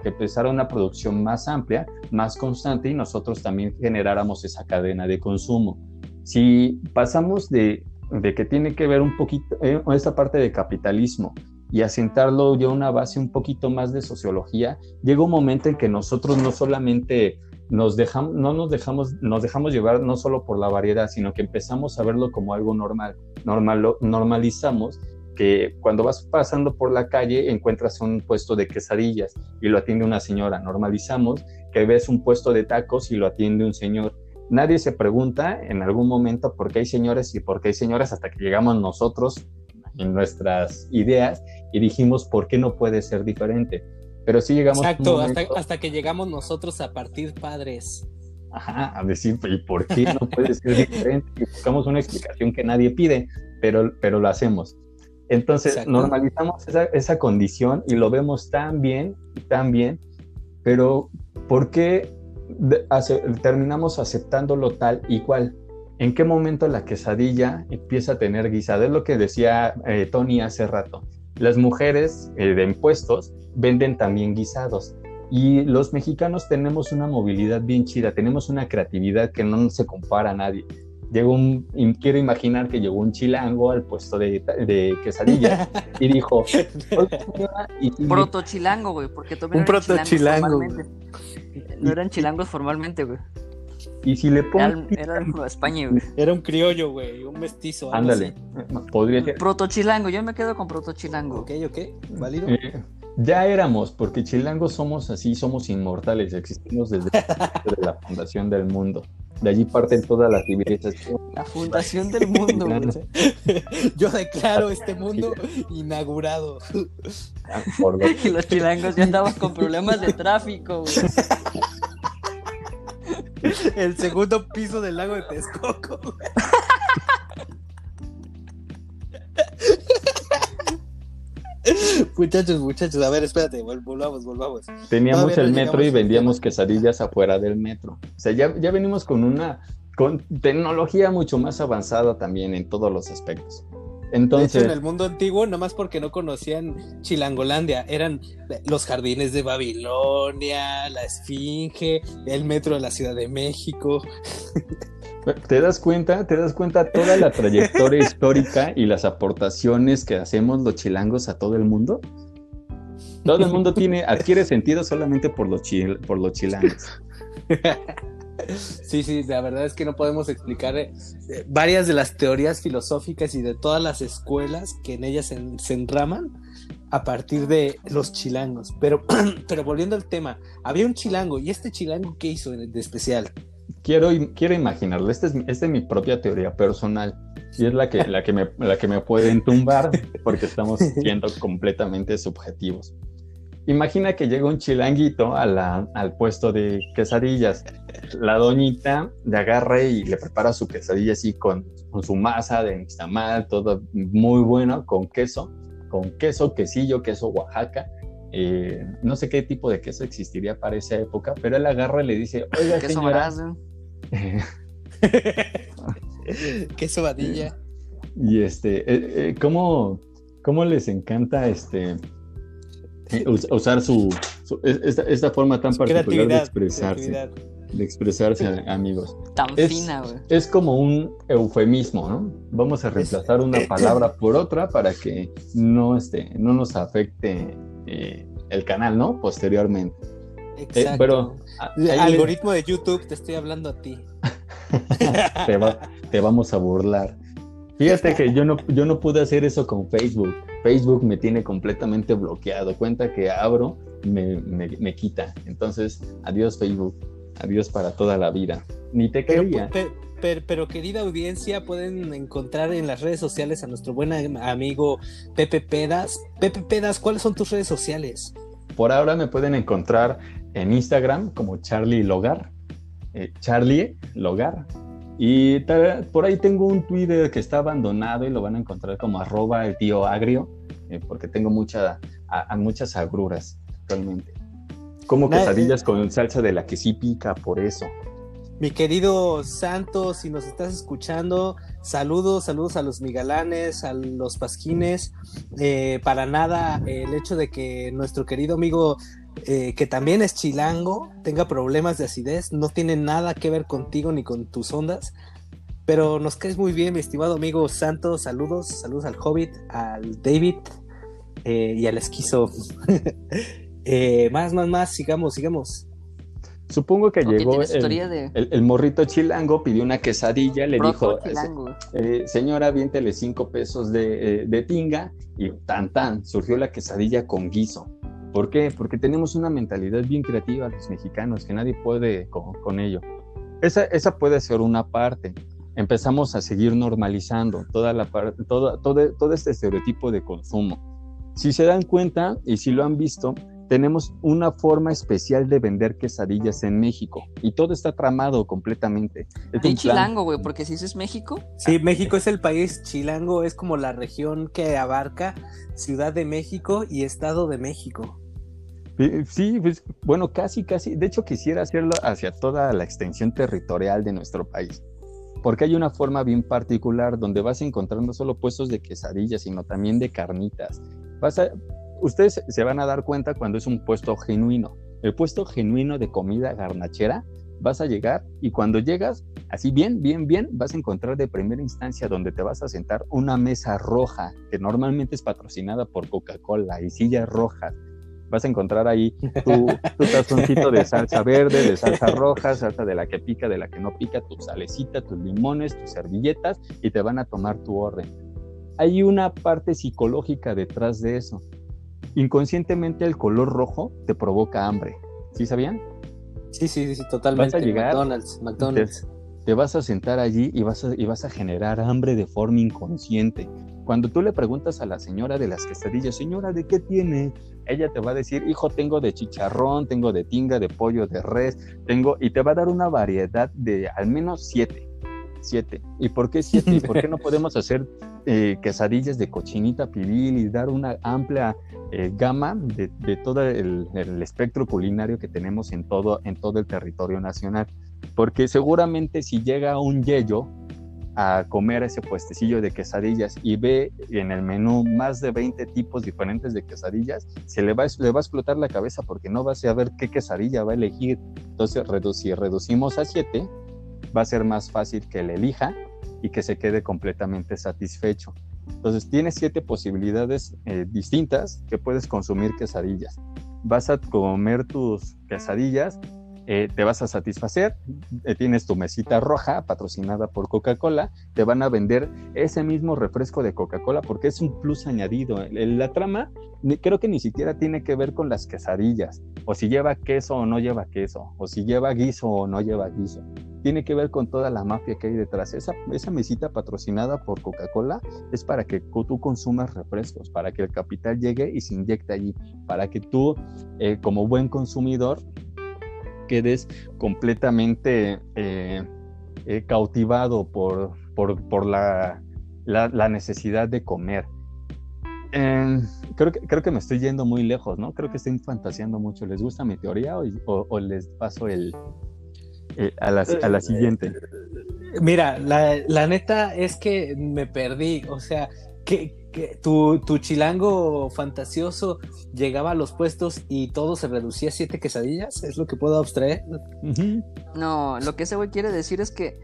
que empezara una producción más amplia, más constante y nosotros también generáramos esa cadena de consumo? Si pasamos de, de que tiene que ver un poquito eh, esta parte de capitalismo y asentarlo ya una base un poquito más de sociología, llega un momento en que nosotros no solamente nos dejamos, no nos dejamos, nos dejamos llevar no solo por la variedad, sino que empezamos a verlo como algo normal. normal normalizamos que cuando vas pasando por la calle encuentras un puesto de quesadillas y lo atiende una señora. Normalizamos que ves un puesto de tacos y lo atiende un señor. Nadie se pregunta en algún momento por qué hay señores y por qué hay señoras hasta que llegamos nosotros en nuestras ideas y dijimos, ¿por qué no puede ser diferente? Pero sí llegamos... Exacto, hasta, que llegamos nosotros a partir padres. Ajá, a decir, ¿y por qué no puede ser diferente? Y buscamos una explicación que nadie pide, pero, pero lo hacemos. Entonces, normalizamos esa, esa, condición y lo vemos tan bien, tan bien, pero ¿por qué terminamos aceptándolo tal y cual? ¿En qué momento la quesadilla empieza a tener guisado? Es lo que decía eh, Tony hace rato. Las mujeres eh, de impuestos venden también guisados. Y los mexicanos tenemos una movilidad bien chida, tenemos una creatividad que no se compara a nadie. Llegó un, quiero imaginar que llegó un chilango al puesto de, de quesadilla y dijo, proto chilango, güey, porque un proto chilango. No eran chilangos formalmente, güey. Y si le pongo. Era, España, güey. Era un criollo, güey. Un mestizo. Ándale. Podría ser. Proto-chilango. Yo me quedo con proto-chilango. Ok, ok. ¿Válido? Eh, ya éramos, porque chilangos somos así, somos inmortales. Existimos desde la fundación del mundo. De allí parten todas las civilizaciones. La fundación del mundo, Yo declaro este mundo inaugurado. Ah, y los chilangos ya andamos con problemas de tráfico, güey. El segundo piso del lago de Texcoco. muchachos, muchachos, a ver, espérate, volvamos, volvamos. Teníamos el metro y vendíamos quesadillas afuera del metro. O sea, ya, ya venimos con una con tecnología mucho más avanzada también en todos los aspectos. Entonces, de hecho, en el mundo antiguo, más porque no conocían Chilangolandia, eran los jardines de Babilonia, la Esfinge, el metro de la Ciudad de México. ¿Te das cuenta? ¿Te das cuenta toda la trayectoria histórica y las aportaciones que hacemos los chilangos a todo el mundo? Todo el mundo tiene, adquiere sentido solamente por los, por los chilangos. Sí, sí, la verdad es que no podemos explicar eh, varias de las teorías filosóficas y de todas las escuelas que en ellas se, enraman a partir de los chilangos. Pero, pero volviendo al tema, había un chilango y este chilango, ¿qué hizo de especial? Quiero, quiero imaginarlo, esta es, esta es mi propia teoría personal y es la que, la que, me, la que me pueden tumbar porque estamos siendo completamente subjetivos. Imagina que llega un chilanguito al puesto de quesadillas. La doñita le agarra y le prepara su quesadilla así con, su masa de nixtamal, todo muy bueno, con queso, con queso, quesillo, queso Oaxaca. Eh, no sé qué tipo de queso existiría para esa época, pero él agarra y le dice, oiga, queso señora... queso vadilla. Y este, eh, eh, ¿cómo, ¿cómo les encanta este usar su, esta, forma tan particular de expresarse. De expresarse, amigos. Tan es, fina, güey. Es como un eufemismo, ¿no? Vamos a reemplazar una palabra por otra para que no, este, no nos afecte eh, el canal, ¿no? Posteriormente. Eh, Exacto. pero, el algoritmo de YouTube, te estoy hablando a ti. te, te vamos a burlar. Fíjate que yo no, yo no pude hacer eso con Facebook. Facebook me tiene completamente bloqueado. Cuenta que abro, me, me, quita. Entonces, adiós Facebook. Adiós para toda la vida. Ni te quería. Pero, pero, querida audiencia, pueden encontrar en las redes sociales a nuestro buen amigo Pepe Pedas. Pepe Pedas, ¿cuáles son tus redes sociales? Por ahora me pueden encontrar en Instagram como Charlie Logar. Eh, Charlie Logar. Y por ahí tengo un Twitter que está abandonado y lo van a encontrar como arroba el tío agrio, eh, porque tengo mucha, a, muchas agruras realmente. Como quesadillas con salsa de la que sí pica, por eso. Mi querido Santos, si nos estás escuchando, saludos, saludos a los migalanes, a los pasquines. Eh, para nada el hecho de que nuestro querido amigo eh, que también es chilango, tenga problemas de acidez, no tiene nada que ver contigo ni con tus ondas, pero nos caes muy bien, mi estimado amigo Santos, saludos, saludos al Hobbit, al David eh, y al Esquizo. Eh, más, más, más, sigamos, sigamos. Supongo que llegó el, morrito chilango, pidió una quesadilla, le dijo, señora, viéntele cinco pesos de, de tinga y tan tan, surgió la quesadilla con guiso. ¿Por qué? Porque tenemos una mentalidad bien creativa los mexicanos, que nadie puede con, ello. Esa, esa, puede ser una parte. Empezamos a seguir normalizando toda la todo, todo este estereotipo de consumo. Si se dan cuenta y si lo han visto, tenemos una forma especial de vender quesadillas en México y todo está tramado completamente. Es chilango, güey, porque si eso es México. Sí, México es el país chilango, es como la región que abarca Ciudad de México y Estado de México. Sí, pues bueno, casi, casi. De hecho, quisiera hacerlo hacia toda la extensión territorial de nuestro país. Porque hay una forma bien particular donde vas encontrando solo puestos de quesadillas, sino también de carnitas. Vas a, ustedes se van a dar cuenta cuando es un puesto genuino. El puesto genuino de comida garnachera, vas a llegar y cuando llegas, así bien, bien, bien, vas a encontrar de primera instancia donde te vas a sentar una mesa roja, que normalmente es patrocinada por Coca-Cola y sillas rojas. Vas a encontrar ahí tu, tu tazoncito de salsa verde, de salsa roja, salsa de la que pica, de la que no pica, tu salecita, tus limones, tus servilletas y te van a tomar tu orden. Hay una parte psicológica detrás de eso inconscientemente el color rojo te provoca hambre. ¿Sí sabían? Sí, sí, sí, totalmente. Vas a llegar, McDonald's, McDonald's. Te, vas a sentar allí y vas a, y vas a generar hambre de forma inconsciente. Cuando tú le preguntas a la señora de las quesadillas, señora, ¿de qué tiene? Ella te va a decir, hijo, tengo de chicharrón, tengo de tinga, de pollo, de res, tengo, y te va a dar una variedad de al menos siete. Siete. ¿Y por qué siete? ¿Y por qué no podemos hacer eh, quesadillas de cochinita pibil y dar una amplia eh, gama de, todo el, espectro culinario que tenemos en todo, en todo el territorio nacional. Porque seguramente si llega un yello a comer ese puestecillo de quesadillas y ve en el menú más de 20 tipos diferentes de quesadillas, se le va, le va a explotar la cabeza porque no va a saber qué quesadilla va a elegir. Entonces, si reducimos a 7, va a ser más fácil que le elija y que se quede completamente satisfecho. Entonces, tienes siete posibilidades eh, distintas que puedes consumir quesadillas. Vas a comer tus quesadillas eh, te vas a satisfacer, eh, tienes tu mesita roja patrocinada por Coca-Cola, te van a vender ese mismo refresco de Coca-Cola porque es un plus añadido. La trama creo que ni siquiera tiene que ver con las quesadillas, o si lleva queso o no lleva queso, o si lleva guiso o no lleva guiso. Tiene que ver con toda la mafia que hay detrás. Esa, esa mesita patrocinada por Coca-Cola es para que tú consumas refrescos, para que el capital llegue y se inyecte allí, para que tú, eh, como buen consumidor, quedes completamente eh, eh, cautivado por, por, la, la, necesidad de comer. creo, que, creo que me estoy yendo muy lejos, ¿no? Creo que estoy fantaseando mucho. ¿Les gusta mi teoría o, les paso el, eh, a, la, a, la, siguiente? Mira, la, la neta es que me perdí. O sea, ¿qué, tu, chilango fantasioso llegaba a los puestos y todo se reducía a siete quesadillas, es lo que puedo abstraer. No, lo que ese güey quiere decir es que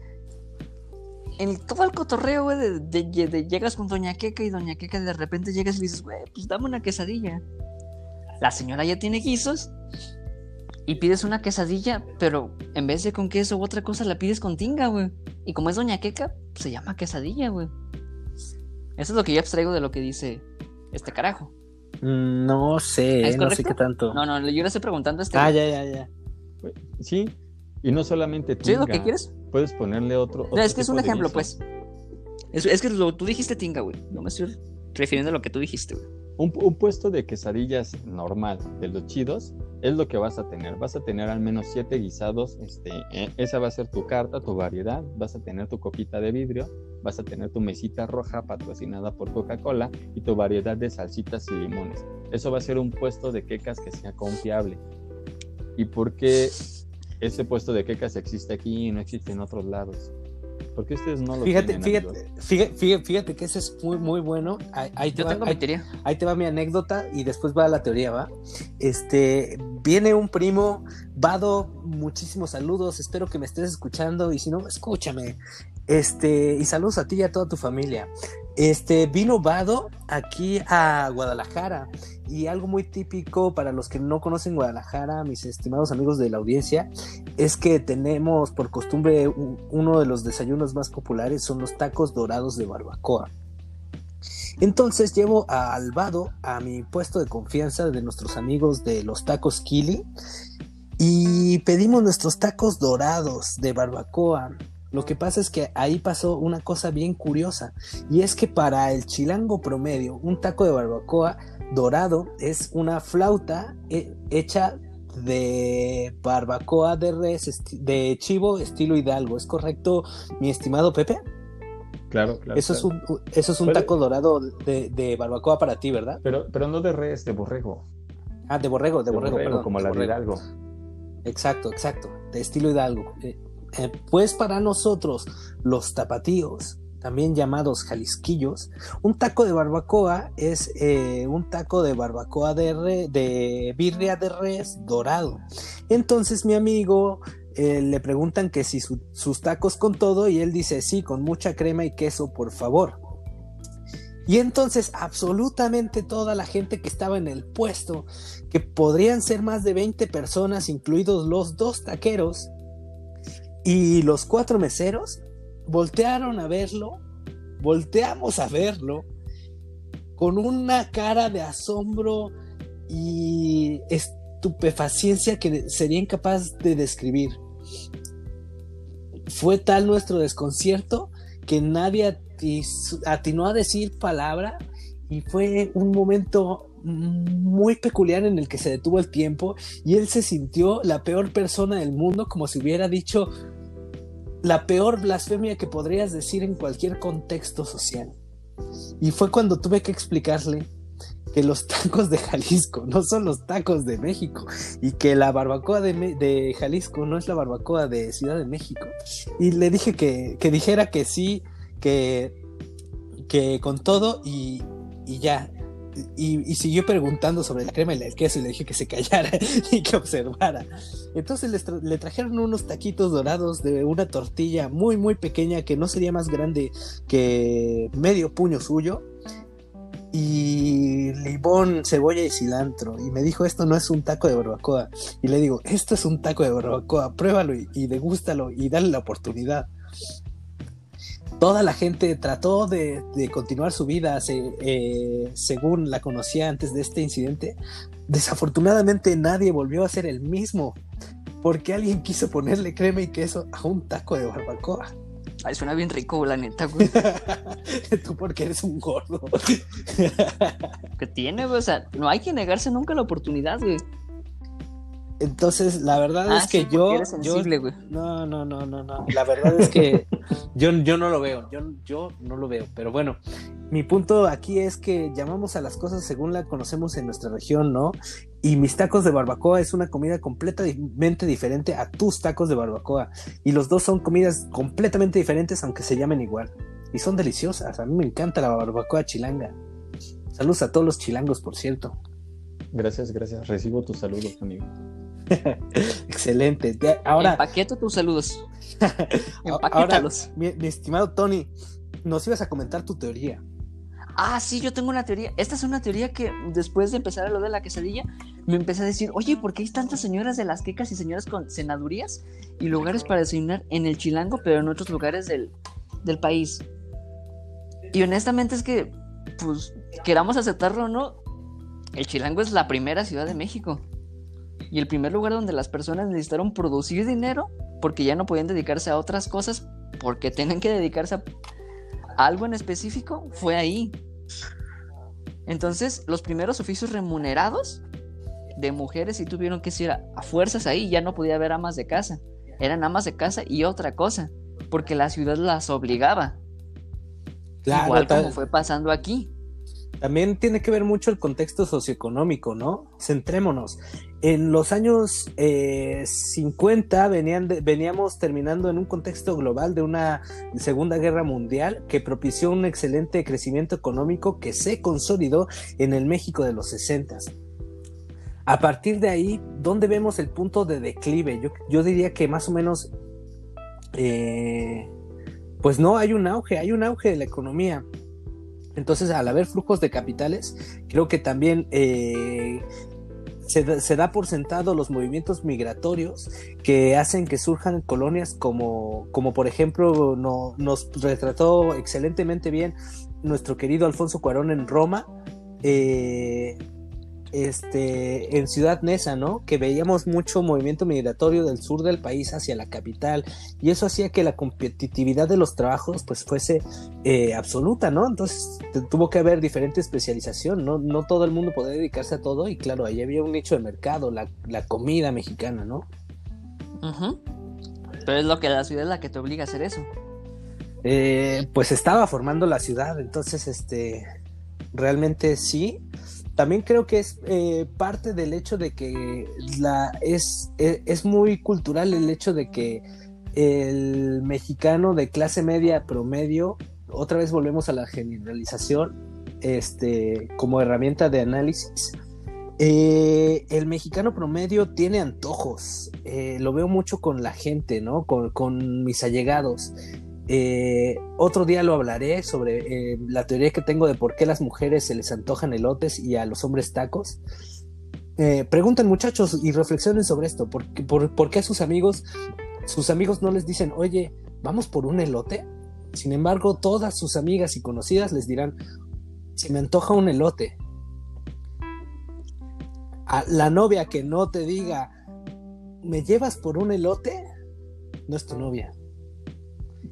en todo el cotorreo, güey, de, llegas con Doña Queca y Doña Queca de repente llegas y dices, güey, pues dame una quesadilla. La señora ya tiene guisos y pides una quesadilla, pero en vez de con queso u otra cosa la pides con tinga, güey. Y como es Doña Queca, se llama quesadilla, güey. Eso es lo que yo abstraigo de lo que dice este carajo. Mm, no sé, no sé qué tanto. No, no, yo le estoy preguntando a este. Ah, ya, ya, ya. Sí, y no solamente tinga. ¿Sí lo que quieres? Puedes ponerle otro. no, es que es un ejemplo, pues. Es, que tú dijiste tinga, güey. No me estoy refiriendo a lo que tú dijiste, güey. Un, puesto de quesadillas normal, de los chidos, es lo que vas a tener. Vas a tener al menos siete guisados. Este, e, esa va a ser tu carta, tu variedad. Vas a tener tu copita de vidrio. Vas a tener tu mesita roja patrocinada por Coca-Cola y tu variedad de salsitas y limones. Eso va a ser un puesto de quecas que sea confiable. ¿Y por qué ese puesto de quecas existe aquí y no existe en otros lados? Porque ustedes no lo fíjate, fíjate, fíjate, fíjate, que ese es muy, muy bueno. Ahí, te Yo va, tengo mi teoría. Ahí te va mi anécdota y después va la teoría, ¿va? Este, viene un primo, Vado, muchísimos saludos, espero que me estés escuchando y si no, escúchame. Este, y saludos a ti y a toda tu familia. Este, vino Vado aquí a Guadalajara y algo muy típico para los que no conocen Guadalajara, mis estimados amigos de la audiencia, es que tenemos por costumbre uno de los desayunos más populares son los tacos dorados de barbacoa. Entonces llevo a Albado a mi puesto de confianza de nuestros amigos de los tacos Kili y pedimos nuestros tacos dorados de barbacoa. Lo que pasa es que ahí pasó una cosa bien curiosa y es que para el chilango promedio un taco de barbacoa dorado es una flauta eh, hecha de barbacoa de res, de chivo estilo Hidalgo. ¿Es correcto, mi estimado Pepe? Claro, claro. Eso es un, eso es un taco dorado de, barbacoa para ti, ¿verdad? Pero, pero no de res, de borrego. Ah, de borrego, de, borrego, perdón, Como la de Hidalgo. Exacto, exacto. De estilo Hidalgo. Eh, eh, pues para nosotros, los tapatíos, también llamados jalisquillos, un taco de barbacoa es eh, un taco de barbacoa de, de birria de res dorado. Entonces mi amigo eh, le preguntan que si sus tacos con todo y él dice sí, con mucha crema y queso, por favor. Y entonces absolutamente toda la gente que estaba en el puesto, que podrían ser más de 20 personas, incluidos los dos taqueros y los cuatro meseros, voltearon a verlo, volteamos a verlo con una cara de asombro y estupefaciencia que sería incapaz de describir. Fue tal nuestro desconcierto que nadie atinó a decir palabra y fue un momento muy peculiar en el que se detuvo el tiempo y él se sintió la peor persona del mundo como si hubiera dicho la peor blasfemia que podrías decir en cualquier contexto social. Y fue cuando tuve que explicarle que los tacos de Jalisco no son los tacos de México y que la barbacoa de, de Jalisco no es la barbacoa de Ciudad de México. Y le dije que, que dijera que sí, que, que con todo y, y ya. Y, siguió preguntando sobre la crema y el queso y le dije que se callara y que observara. Entonces le, trajeron unos taquitos dorados de una tortilla muy muy pequeña que no sería más grande que medio puño suyo y limón, cebolla y cilantro. Y me dijo, esto no es un taco de barbacoa. Y le digo, esto es un taco de barbacoa, pruébalo y, y degústalo y dale la oportunidad toda la gente trató de, continuar su vida eh, según la conocía antes de este incidente. Desafortunadamente nadie volvió a ser el mismo porque alguien quiso ponerle crema y queso a un taco de barbacoa. Ay, suena bien rico, la neta, güey. Tú porque eres un gordo. que tiene, güey. O sea, no hay que negarse nunca la oportunidad, güey. Entonces, la verdad ah, es que yo, no, no, no, no, no. La verdad es que yo, yo no lo veo, yo, yo no lo veo. Pero bueno, mi punto aquí es que llamamos a las cosas según la conocemos en nuestra región, ¿no? Y mis tacos de barbacoa es una comida completamente diferente a tus tacos de barbacoa. Y los dos son comidas completamente diferentes, aunque se llamen igual. Y son deliciosas. A mí me encanta la barbacoa chilanga. Saludos a todos los chilangos, por cierto. Gracias, gracias. Recibo tus saludos, amigo. Excelente. Ahora. Empaqueto tus saludos. Ahora, mi, estimado Tony, nos ibas a comentar tu teoría. Ah, sí, yo tengo una teoría. Esta es una teoría que después de empezar a lo de la quesadilla, me empecé a decir, oye, ¿por qué hay tantas señoras de las quecas y señoras con senadurías y lugares para desayunar en el Chilango, pero en otros lugares del, del país? Y honestamente es que, pues, queramos aceptarlo o no, el Chilango es la primera ciudad de México y el primer lugar donde las personas necesitaron producir dinero porque ya no podían dedicarse a otras cosas porque tenían que dedicarse a algo en específico fue ahí. Entonces, los primeros oficios remunerados de mujeres sí tuvieron que ser a, fuerzas ahí, ya no podía haber amas de casa. Eran amas de casa y otra cosa, porque la ciudad las obligaba. Igual como fue pasando aquí. También tiene que ver mucho el contexto socioeconómico, ¿no? Centrémonos. En los años 50 eh, veníamos terminando en un contexto global de una Segunda Guerra Mundial que propició un excelente crecimiento económico que se consolidó en el México de los 60. A partir de ahí, ¿dónde vemos el punto de declive? Yo, diría que más o menos, eh, pues no, hay un auge, hay un auge de la economía entonces, al haber flujos de capitales, creo que también eh, se, da por sentado los movimientos migratorios que hacen que surjan colonias como, como por ejemplo, nos retrató excelentemente bien nuestro querido Alfonso Cuarón en Roma. Eh, este, en Ciudad Neza, ¿no? Que veíamos mucho movimiento migratorio del sur del país hacia la capital y eso hacía que la competitividad de los trabajos pues fuese eh, absoluta, ¿no? Entonces tuvo que haber diferente especialización, ¿no? No todo el mundo podía dedicarse a todo y claro, ahí había un nicho de mercado, la, comida mexicana, ¿no? Pero es lo que la ciudad es la que te obliga a hacer eso. Eh, pues estaba formando la ciudad, entonces este realmente sí también creo que es eh, parte del hecho de que la, es, e, es, muy cultural el hecho de que el mexicano de clase media promedio, otra vez volvemos a la generalización, este, como herramienta de análisis. Eh, el mexicano promedio tiene antojos, eh, lo veo mucho con la gente, ¿no? Con, con mis allegados. Eh, otro día lo hablaré sobre eh, la teoría que tengo de por qué las mujeres se les antojan elotes y a los hombres tacos. Eh, pregunten muchachos y reflexionen sobre esto. ¿Por, qué a sus amigos, sus amigos no les dicen, oye, vamos por un elote? Sin embargo, todas sus amigas y conocidas les dirán, si me antoja un elote. A la novia que no te diga, ¿me llevas por un elote? No es tu novia.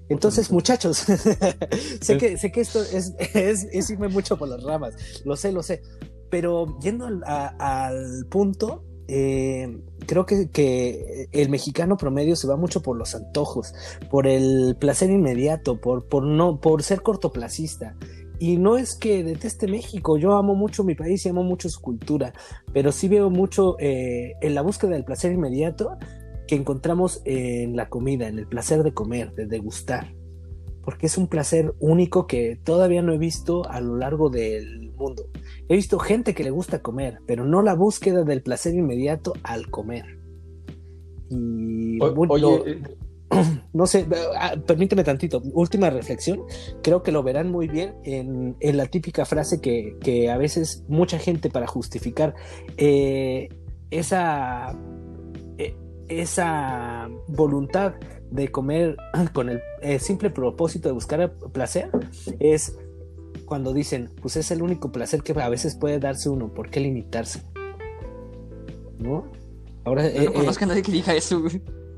Entonces, muchachos, sé, que, sé que esto es, es, irme mucho por las ramas, lo sé, lo sé, pero yendo al, punto, eh, creo que, que, el mexicano promedio se va mucho por los antojos, por el placer inmediato, por, por, no, por ser cortoplacista. y no es que deteste México, yo amo mucho mi país y amo mucho su cultura, pero sí veo mucho eh, en la búsqueda del placer inmediato que encontramos en la comida, en el placer de comer, de degustar, porque es un placer único que todavía no he visto a lo largo del mundo. He visto gente que le gusta comer, pero no la búsqueda del placer inmediato al comer. Y oye, no sé, ah, permíteme tantito, última reflexión, creo que lo verán muy bien en, la típica frase que, a veces mucha gente para justificar eh, esa, eh, esa voluntad de comer con el eh, simple propósito de buscar placer es cuando dicen, pues es el único placer que a veces puede darse uno, ¿por qué limitarse? ¿No? Ahora, no conozco a nadie que diga eso,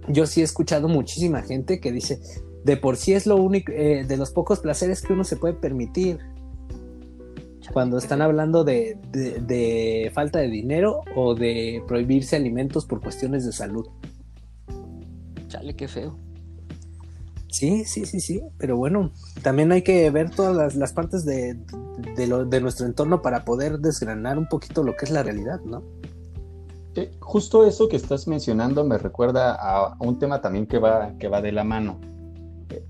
yo sí he escuchado muchísima gente que dice, de por sí es lo único, eh, de los pocos placeres que uno se puede permitir. Cuando están hablando de, de, falta de dinero o de prohibirse alimentos por cuestiones de salud. Chale, qué feo. Sí, sí, sí, sí. Pero bueno, también hay que ver todas las, las partes de, lo, de nuestro entorno para poder desgranar un poquito lo que es la realidad, ¿no? justo eso que estás mencionando me recuerda a un tema también que va, que va de la mano.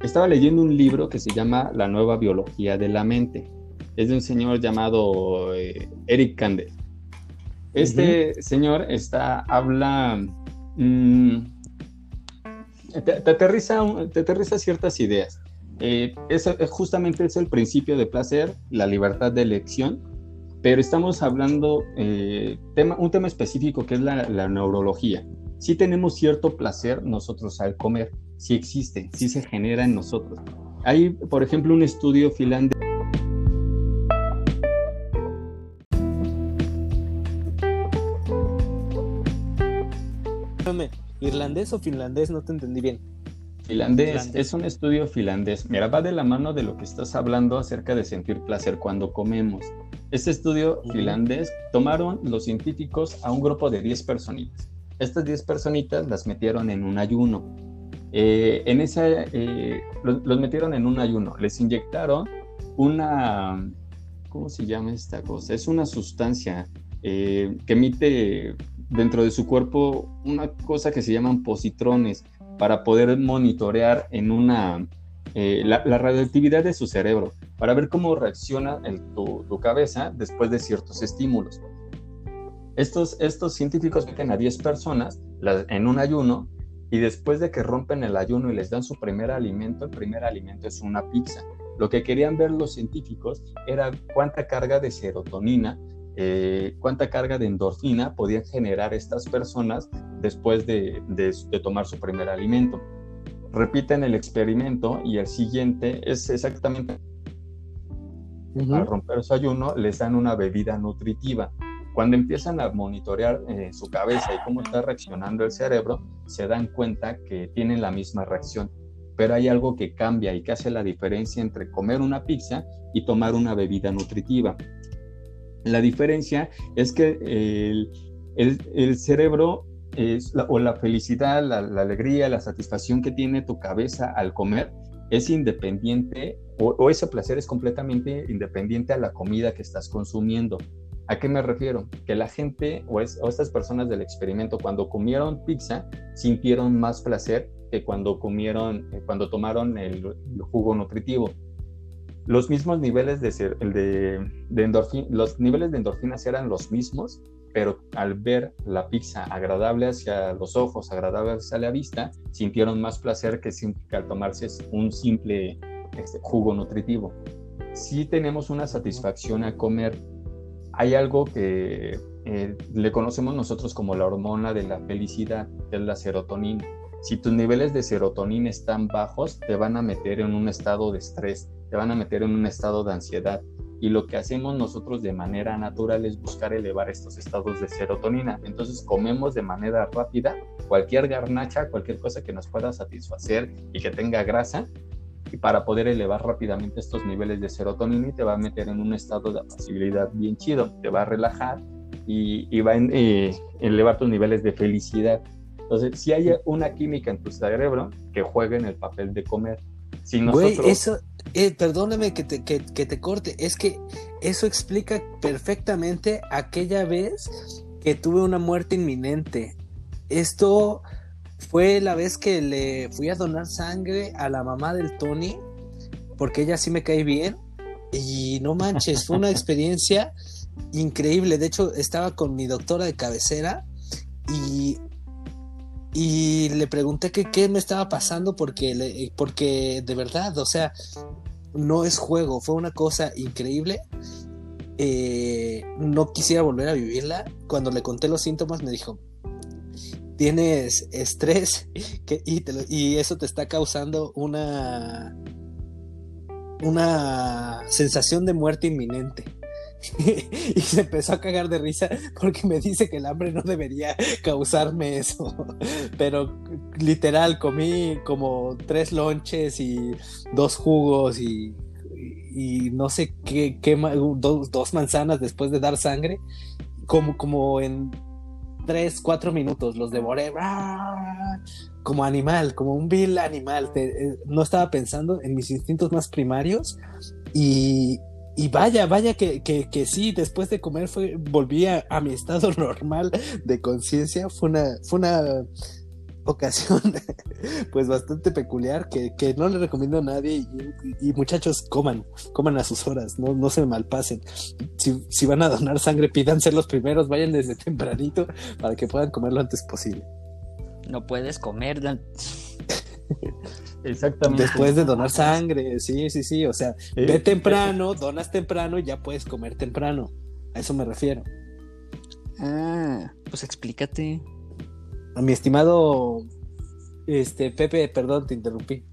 Estaba leyendo un libro que se llama La nueva biología de la mente. Es de un señor llamado eh, Eric Kandel. Este señor está, habla, mm, te, aterriza, te aterriza ciertas ideas. Eh, justamente es el principio de placer, la libertad de elección pero estamos hablando eh, tema, un tema específico que es la, neurología. Si tenemos cierto placer nosotros al comer, si existe, si se genera en nosotros. Hay, por ejemplo, un estudio finlandés. ¿Irlandés o finlandés? No te entendí bien. Finlandés, es un estudio finlandés. Mira, va de la mano de lo que estás hablando acerca de sentir placer cuando comemos. Este estudio finlandés tomaron los científicos a un grupo de 10 personitas. Estas 10 personitas las metieron en un ayuno. Eh, en esa, eh, los, metieron en un ayuno. Les inyectaron una, ¿cómo se llama esta cosa? Es una sustancia eh, que emite dentro de su cuerpo una cosa que se llaman positrones para poder monitorear en una la, la radioactividad de su cerebro para ver cómo reacciona tu, cabeza después de ciertos estímulos. Estos, estos científicos meten a 10 personas en un ayuno y después de que rompen el ayuno y les dan su primer alimento, el primer alimento es una pizza. Lo que querían ver los científicos era cuánta carga de serotonina, eh, cuánta carga de endorfina podían generar estas personas después de, de tomar su primer alimento. Repiten el experimento y el siguiente es exactamente al romper su ayuno, les dan una bebida nutritiva. Cuando empiezan a monitorear eh, su cabeza y cómo está reaccionando el cerebro, se dan cuenta que tienen la misma reacción. Pero hay algo que cambia y que hace la diferencia entre comer una pizza y tomar una bebida nutritiva. La diferencia es que el, el, cerebro es o la felicidad, la, alegría, la satisfacción que tiene tu cabeza al comer es independiente o, ese placer es completamente independiente a la comida que estás consumiendo. ¿A qué me refiero? Que la gente o, estas personas del experimento cuando comieron pizza sintieron más placer que cuando comieron, eh, cuando tomaron el, jugo nutritivo. Los mismos niveles de, de, de los niveles de endorfinas eran los mismos, pero al ver la pizza agradable hacia los ojos, agradable hacia la vista, sintieron más placer que, al tomarse un simple este, jugo nutritivo. Si tenemos una satisfacción a comer, hay algo que eh, le conocemos nosotros como la hormona de la felicidad, que es la serotonina. Si tus niveles de serotonina están bajos, te van a meter en un estado de estrés, te van a meter en un estado de ansiedad y lo que hacemos nosotros de manera natural es buscar elevar estos estados de serotonina. Entonces comemos de manera rápida cualquier garnacha, cualquier cosa que nos pueda satisfacer y que tenga grasa y para poder elevar rápidamente estos niveles de serotonina y te va a meter en un estado de apacibilidad bien chido, te va a relajar y, va a eh, elevar tus niveles de felicidad. Entonces, si hay una química en tu cerebro que juega en el papel de comer, Si nosotros... Güey, eso, eh, perdóname que te, que, que te corte, es que eso explica perfectamente aquella vez que tuve una muerte inminente. Esto fue la vez que le fui a donar sangre a la mamá del Tony, porque ella sí me cae bien. Y no manches, fue una experiencia increíble. De hecho, estaba con mi doctora de cabecera y, y le pregunté que qué me estaba pasando porque, le- porque de verdad, o sea, no es juego, fue una cosa increíble. Eh, no quisiera volver a vivirla. Cuando le conté los síntomas me dijo, tienes estrés y, y eso te está causando una, una sensación de muerte inminente. y se empezó a cagar de risa porque me dice que el hambre no debería causarme eso. Pero literal, comí como tres lonches y dos jugos y, y no sé qué, qué dos, dos manzanas después de dar sangre. Como, como en tres, cuatro minutos los devoré. Como animal, como un vil animal. Te- eh, no estaba pensando en mis instintos más primarios y, y vaya, vaya que, que, que sí, después de comer fue, volví a, a mi estado normal de conciencia. Fue una, fue una ocasión pues bastante peculiar que, que no le recomiendo a nadie y, y muchachos coman, coman a sus horas, no, no se malpasen. Si, si van a donar sangre, pidan ser los primeros, vayan desde tempranito para que puedan comer lo antes posible. No puedes comer. Dan- Exactamente. Después de donar sangre, sí, sí, sí, o sea, Eh, ve temprano, donas temprano y ya puedes comer temprano. A eso me refiero. Ah, pues explícate. A mi estimado este Pepe, perdón, te interrumpí.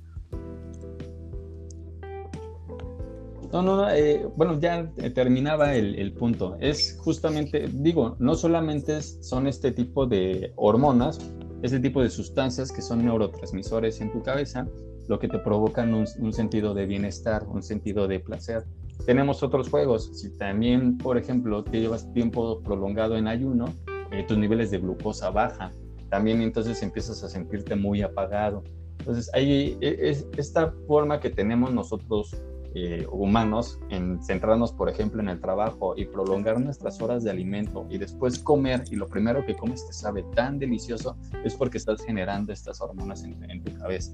No, no, no, eh, bueno, ya terminaba el, el punto. Es justamente, digo, no solamente son este tipo de hormonas, este tipo de sustancias que son neurotransmisores en tu cabeza, lo que te provocan un, sentido de bienestar, un sentido de placer. Tenemos otros juegos. Si también, por ejemplo, te llevas tiempo prolongado en ayuno, eh, tus niveles de glucosa bajan. También entonces empiezas a sentirte muy apagado. Entonces, hay e- es, esta forma que tenemos nosotros eh, humanos en centrarnos, por ejemplo, en el trabajo y prolongar nuestras horas de alimento y después comer y lo primero que comes te sabe tan delicioso es porque estás generando estas hormonas en, tu cabeza.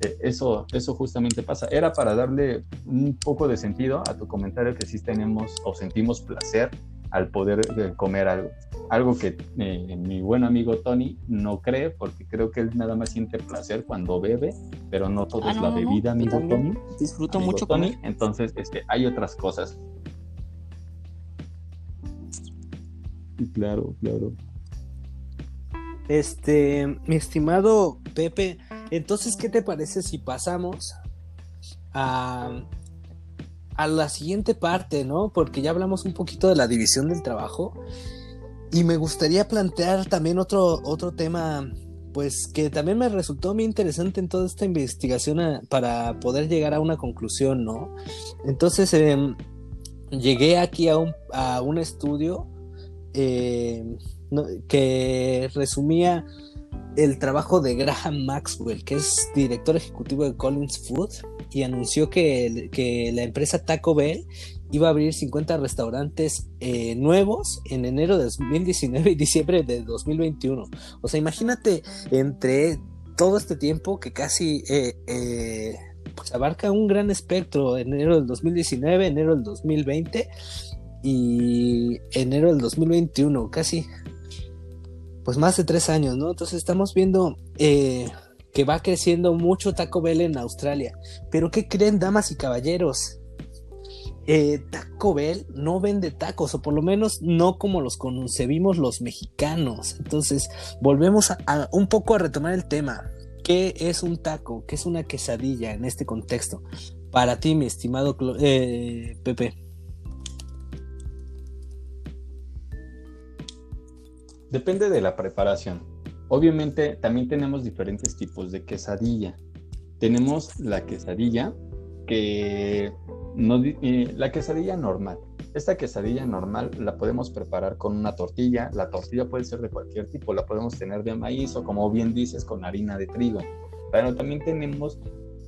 Eh, Eso, eso justamente pasa. Era para darle un poco de sentido a tu comentario que sí tenemos o sentimos placer al poder comer algo. Algo que eh, mi buen amigo Tony no cree porque creo que él nada más siente placer cuando bebe, pero no todo Ah, es no, la no, bebida, amigo. Tony. Disfruto Amigo mucho Tony, comer. entonces este, hay otras cosas. Claro, claro. Este, mi estimado Pepe, entonces, ¿qué te parece si pasamos a, a la siguiente parte, ¿no? Porque ya hablamos un poquito de la división del trabajo y me gustaría plantear también otro, otro tema, pues que también me resultó muy interesante en toda esta investigación a- para poder llegar a una conclusión, ¿no? Entonces, em, llegué aquí a un, a un estudio eh, que resumía el trabajo de Graham Maxwell, que es director ejecutivo de Collins Food, y anunció que, que la empresa Taco Bell iba a abrir 50 restaurantes eh, nuevos en enero de 2019 y diciembre de 2021. O sea, imagínate entre todo este tiempo que casi eh, eh, pues abarca un gran espectro, enero del 2019, enero del 2020 y enero del 2021, casi pues más de tres años, ¿no? Entonces estamos viendo eh, que va creciendo mucho Taco Bell en Australia. Pero ¿qué creen, damas y caballeros? Eh, Taco Bell no vende tacos, o por lo menos no como los concebimos los mexicanos. Entonces, volvemos a, un poco a retomar el tema. ¿Qué es un taco? ¿Qué es una quesadilla en este contexto? Para ti, mi estimado eh, Pepe. Depende de la preparación. Obviamente también tenemos diferentes tipos de quesadilla. Tenemos la quesadilla que no, eh, la quesadilla normal. Esta quesadilla normal la podemos preparar con una tortilla. La tortilla puede ser de cualquier tipo, la podemos tener de maíz o como bien dices con harina de trigo. Pero también tenemos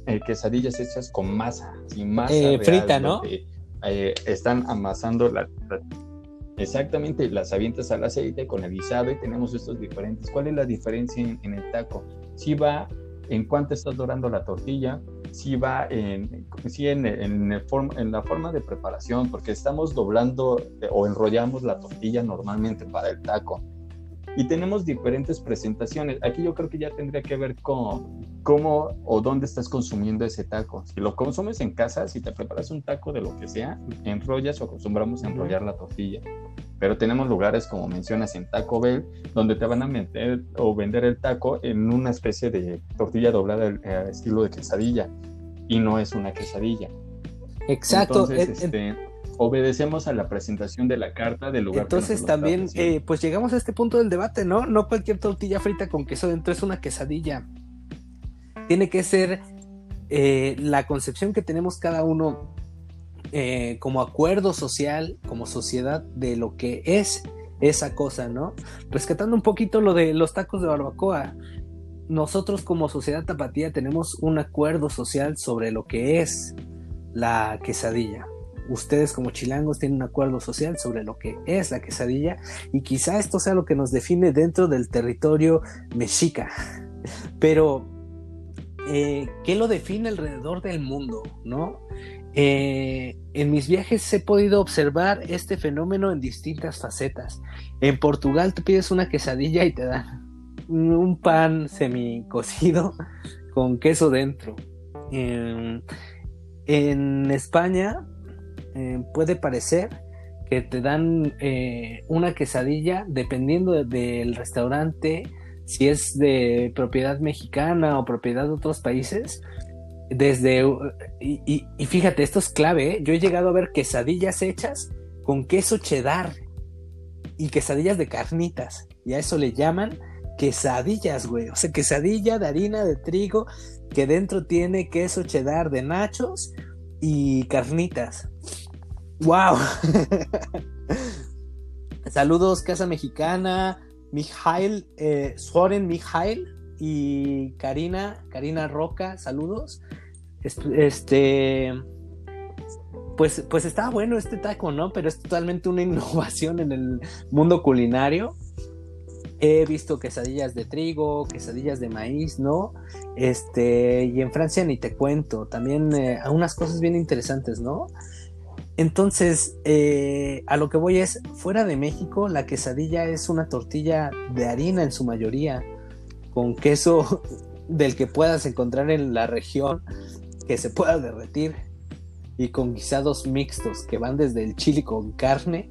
eh, quesadillas hechas con masa, sin masa. Eh, real, frita, ¿no? eh, están amasando la, la- Exactamente, las avientas al aceite con el guisado y tenemos estos diferentes. ¿Cuál es la diferencia en, en el taco? Si va en cuánto estás dorando la tortilla, si va en, sí, en, en el form- en la forma de preparación, porque estamos doblando eh, o enrollamos la tortilla normalmente para el taco. Y tenemos diferentes presentaciones. Aquí yo creo que ya tendría que ver con cómo o dónde estás consumiendo ese taco. Si lo consumes en casa, si te preparas un taco de lo que sea, enrollas o acostumbramos a enrollar la tortilla. Pero tenemos lugares, como mencionas, en Taco Bell, donde te van a meter o vender el taco en una especie de tortilla doblada eh, estilo de quesadilla. Y no es una quesadilla. Exacto. Entonces, En- en- este, obedecemos a la presentación de la carta del lugar. Entonces también, eh, pues llegamos a este punto del debate, ¿no? No cualquier tortilla frita con queso dentro es una quesadilla. Tiene que ser eh, la concepción que tenemos cada uno eh, como acuerdo social, como sociedad, de lo que es esa cosa, ¿no? Rescatando un poquito lo de los tacos de barbacoa. Nosotros como sociedad tapatía tenemos un acuerdo social sobre lo que es la quesadilla ustedes como chilangos tienen un acuerdo social sobre lo que es la quesadilla y quizá esto sea lo que nos define dentro del territorio mexica. Pero, eh, ¿qué lo define alrededor del mundo? ¿no? Eh, en mis viajes he podido observar este fenómeno en distintas facetas. En Portugal te pides una quesadilla y te dan un pan semi cocido con queso dentro. En, España eh, puede parecer que te dan eh, una quesadilla dependiendo de- del restaurante, si es de propiedad mexicana o propiedad de otros países. Desde, y, fíjate, esto es clave, ¿eh? yo he llegado a ver quesadillas hechas con queso cheddar y quesadillas de carnitas, y a eso le llaman quesadillas, güey, o sea, quesadilla de harina de trigo que dentro tiene queso cheddar de nachos y carnitas. ¡Wow! Saludos, Casa Mexicana, Mijail, eh, Soren Mijail y Karina, Karina Roca, saludos. Es- Este, pues, pues está bueno este taco, ¿no? Pero es totalmente una innovación en el mundo culinario. He visto quesadillas de trigo, quesadillas de maíz, ¿no? Este, y en Francia ni te cuento, también eh, unas cosas bien interesantes, ¿no? Entonces, eh, a lo que voy es, fuera de México, la quesadilla es una tortilla de harina en su mayoría, con queso del que puedas encontrar en la región, que se pueda derretir, y con guisados mixtos que van desde el chili con carne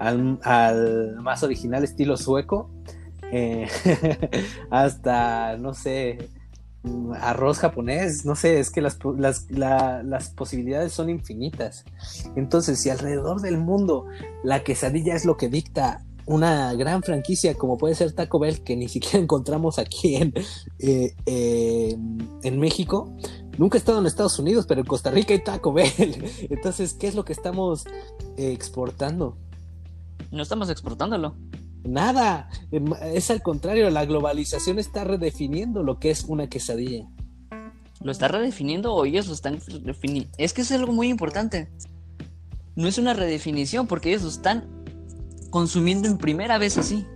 al, más original estilo sueco, eh, hasta, no sé, arroz japonés, no sé, es que las, las, la- las posibilidades son infinitas. Entonces, si alrededor del mundo la quesadilla es lo que dicta una gran franquicia como puede ser Taco Bell, que ni siquiera encontramos aquí en, eh, eh, en México, nunca he estado en Estados Unidos, pero en Costa Rica hay Taco Bell. Entonces, ¿qué es lo que estamos eh, exportando? No estamos exportándolo. Nada, em, es al contrario, la globalización está redefiniendo lo que es una quesadilla. ¿Lo está redefiniendo o ellos lo están redefiniendo? Es que es algo muy importante. No es una redefinición porque ellos lo están consumiendo en primera vez así.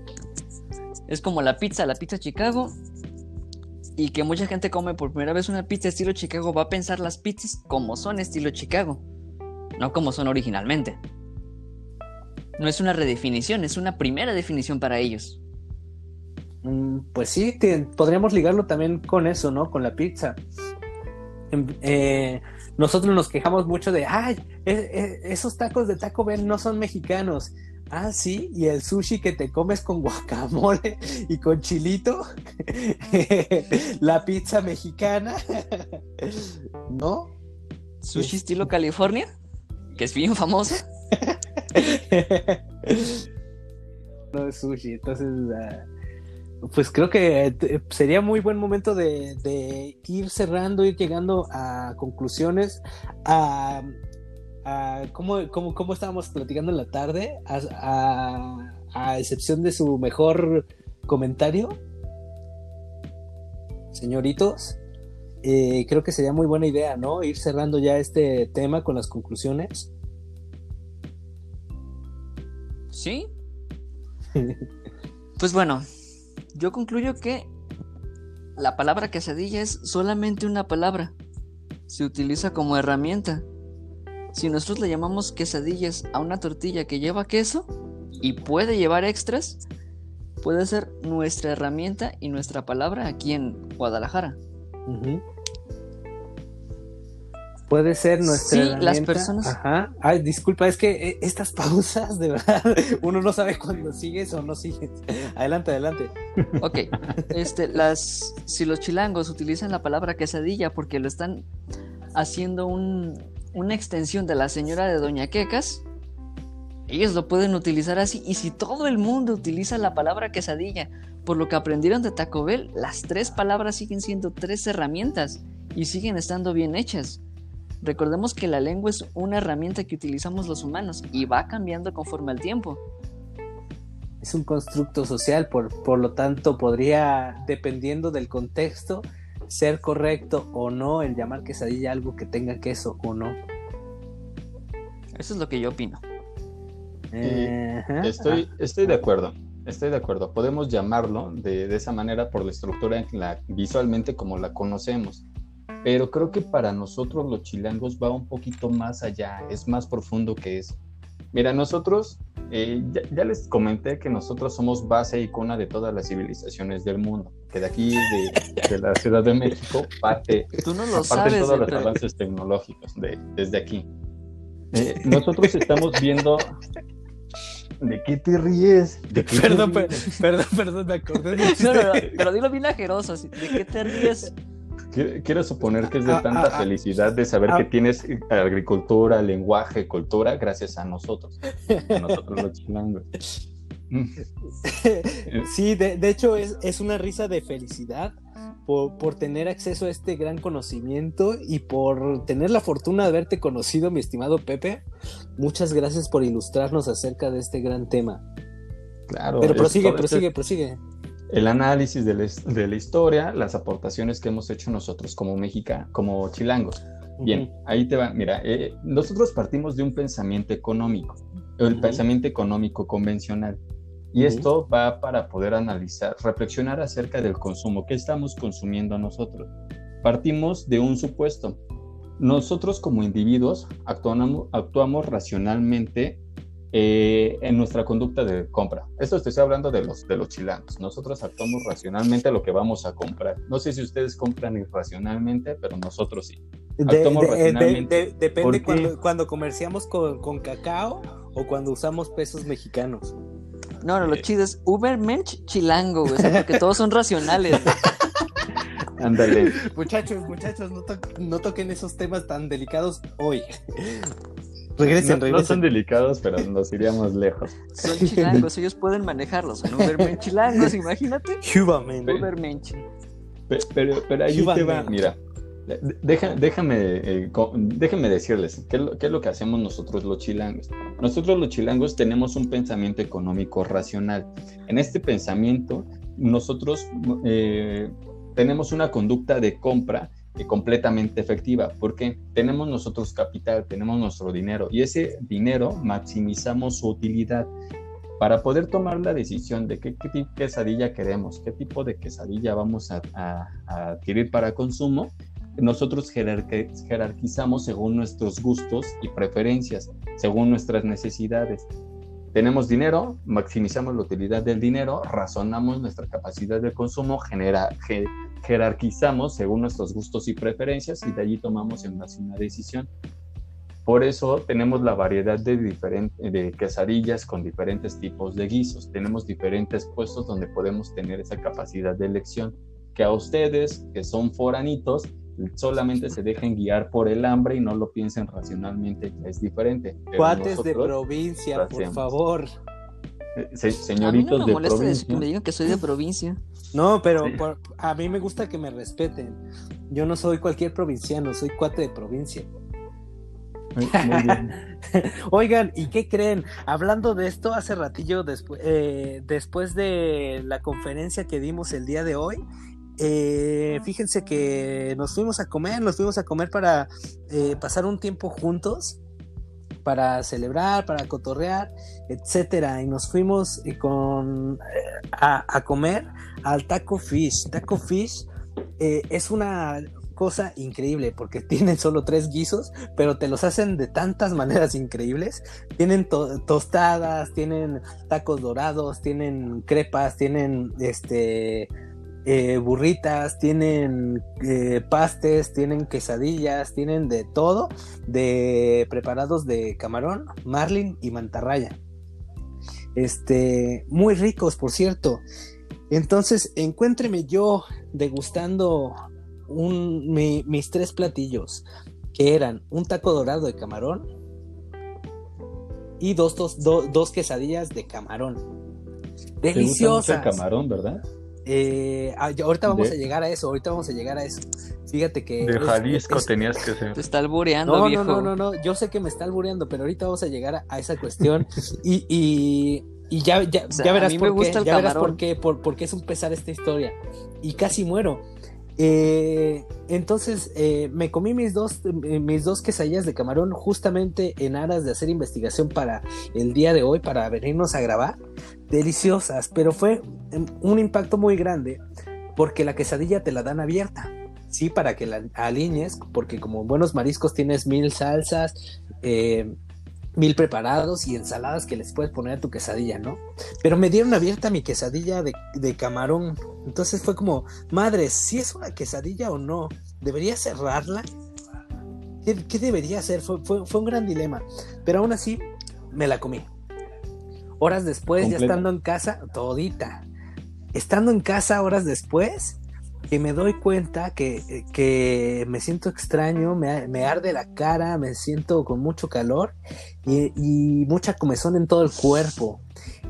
Es como la pizza, la pizza Chicago. Y que mucha gente come por primera vez una pizza estilo Chicago va a pensar las pizzas como son estilo Chicago. No como son originalmente. No es una redefinición, es una primera definición para ellos. Mm, Pues sí, podríamos ligarlo también con eso, ¿no? Con la pizza. Em, eh, nosotros nos quejamos mucho de, ay, e- e- esos tacos de Taco Bell no son mexicanos. Ah, sí, y el sushi que te comes con guacamole y con chilito, la pizza mexicana, ¿no? Sushi estilo California, que es bien famoso. no es sushi, entonces ah, pues creo que eh, sería muy buen momento de, de ir cerrando, ir llegando a conclusiones, a, a cómo, cómo- cómo estábamos platicando en la tarde, a, a- a excepción de su mejor comentario, señoritos. eh, creo que sería muy buena idea, ¿no? Ir cerrando ya este tema con las conclusiones. ¿Sí? pues bueno, yo concluyo que la palabra quesadilla es solamente una palabra. Se utiliza como herramienta. Si nosotros le llamamos quesadillas a una tortilla que lleva queso y puede llevar extras, puede ser nuestra herramienta y nuestra palabra aquí en Guadalajara. Puede ser nuestra. Sí, las personas. Ajá. Ay, disculpa, es que eh, estas pausas, de verdad, uno no sabe cuándo sigues o no sigues. Adelante, adelante. Ok. Este, las, si los chilangos utilizan la palabra quesadilla porque lo están haciendo un, una extensión de la señora de Doña Quecas, ellos lo pueden utilizar así. Y si todo el mundo utiliza la palabra quesadilla, por lo que aprendieron de Taco Bell, las tres palabras siguen siendo tres herramientas y siguen estando bien hechas. Recordemos que la lengua es una herramienta que utilizamos los humanos y va cambiando conforme al tiempo. Es un constructo social, por, por lo tanto podría, dependiendo del contexto, ser correcto o no el llamar quesadilla algo que tenga queso o no. Eso es lo que yo opino. estoy, estoy de acuerdo. Estoy de acuerdo. Podemos llamarlo de, esa manera por la estructura en la, visualmente como la conocemos. Pero creo que para nosotros los chilangos va un poquito más allá, es más profundo que eso. Mira, nosotros, eh, ya, les comenté que nosotros somos base y cuna de todas las civilizaciones del mundo, que de aquí, de, la Ciudad de México, parte, Tú no lo sabes, todos los avances tecnológicos de, desde aquí. Eh, nosotros estamos viendo... ¿De qué te ríes? ¿De perdón, perdón, perdón, me acordé. pero dilo bien ajeroso, ¿de qué te ríes? Quiero suponer que es de ah, tanta ah, ah. felicidad de saber que tienes agricultura, lenguaje, cultura, gracias a nosotros, a nosotros los chilangos. Sí, de, hecho es, es, una risa de felicidad por, por, tener acceso a este gran conocimiento y por tener la fortuna de haberte conocido, mi estimado Pepe. Muchas gracias por ilustrarnos acerca de este gran tema. Claro. Pero prosigue, prosigue, prosigue el análisis de la, historia, las aportaciones que hemos hecho nosotros como México, como chilangos. Bien, ahí te va. Mira, eh, nosotros partimos de un pensamiento económico, el pensamiento económico convencional. Y esto va para poder analizar, reflexionar acerca del consumo, qué estamos consumiendo nosotros. Partimos de un supuesto. Nosotros como individuos actuamos, actuamos racionalmente eh, en nuestra conducta de compra. Esto estoy hablando de los, de los chilangos. Nosotros actuamos racionalmente a lo que vamos a comprar. No sé si ustedes compran irracionalmente, pero nosotros sí. Actuamos racionalmente. depende cuando, cuando, comerciamos con, con, cacao o cuando usamos pesos mexicanos. No, no, lo chido es Ubermensch chilango, güey, porque todos son racionales. Ándale. muchachos, muchachos, no, no toquen esos temas tan delicados hoy. Regresen, no, son delicados, pero nos iríamos lejos. Son chilangos, ellos pueden manejarlos. Son Ubermensch chilangos, imagínate. Ubermensch. Pero, pero, ahí te va, mira. déjame, eh, déjame decirles ¿qué es, lo, que hacemos nosotros los chilangos. Nosotros los chilangos tenemos un pensamiento económico racional. En este pensamiento, nosotros eh, tenemos una conducta de compra completamente efectiva, porque tenemos nosotros capital, tenemos nuestro dinero y ese dinero maximizamos su utilidad para poder tomar la decisión de qué, tipo de quesadilla queremos, qué tipo de quesadilla vamos a, adquirir para consumo, nosotros jerarquizamos según nuestros gustos y preferencias, según nuestras necesidades. Tenemos dinero, maximizamos la utilidad del dinero, razonamos nuestra capacidad de consumo, genera, jerarquizamos según nuestros gustos y preferencias y de allí tomamos en base una decisión. Por eso tenemos la variedad de, de quesadillas con diferentes tipos de guisos. Tenemos diferentes puestos donde podemos tener esa capacidad de elección. Que a ustedes, que son foranitos, solamente se dejen guiar por el hambre y no lo piensen racionalmente, que es diferente. Cuates de provincia, por favor. Eh, señoritos a mí no me molesta que me digan que soy de provincia. No, pero a mí me gusta que me respeten. Yo no soy cualquier provinciano, soy cuate de provincia. Oigan, ¿y qué creen? Hablando de esto, hace ratillo después, eh, después de la conferencia que dimos el día de hoy, eh, fíjense que nos fuimos a comer, nos fuimos a comer para eh, pasar un tiempo juntos, para celebrar, para cotorrear, etcétera. Y nos fuimos eh, con, a, a, comer al Taco Fish. Taco Fish es una cosa increíble porque tienen solo tres guisos, pero te los hacen de tantas maneras increíbles. Tienen tostadas, tienen tacos dorados, tienen crepas, tienen este eh, burritas, tienen eh, pastes, tienen quesadillas, tienen de todo, de preparados de camarón, marlin y mantarraya. Este, muy ricos, por cierto. Entonces, encuéntreme yo degustando un, mis tres platillos, que eran un taco dorado de camarón y dos, dos, dos quesadillas de camarón. Deliciosa. camarón, ¿verdad? Eh, ah, ahorita vamos a llegar a eso, ahorita vamos a llegar a eso. Fíjate que. De Jalisco tenías que ser. Te está albureando, no, viejo. No, no, no, no, yo sé que me está albureando, pero ahorita vamos a llegar a, esa cuestión. y, y, y, ya, ya, ya verás, por qué, ya verás por qué, por, por qué es un pesar esta historia. Y casi muero. Eh, entonces eh, me comí mis dos, eh, mis dos quesadillas de camarón justamente en aras de hacer investigación para el día de hoy, para venirnos a grabar. Deliciosas, pero fue un impacto muy grande porque la quesadilla te la dan abierta. Sí, para que la alinees, porque como buenos mariscos tienes mil salsas, eh, mil preparados y ensaladas que les puedes poner a tu quesadilla, ¿no? Pero me dieron abierta mi quesadilla de, camarón. Entonces fue como, madre, si es una quesadilla o no, ¿debería cerrarla? ¿Qué, debería hacer? Fue, un gran dilema. Pero aún así, me la comí. Horas después, ya estando en casa, todita. Estando en casa horas después, que me doy cuenta que, que me siento extraño, me, me, arde la cara, me siento con mucho calor y, y, mucha comezón en todo el cuerpo.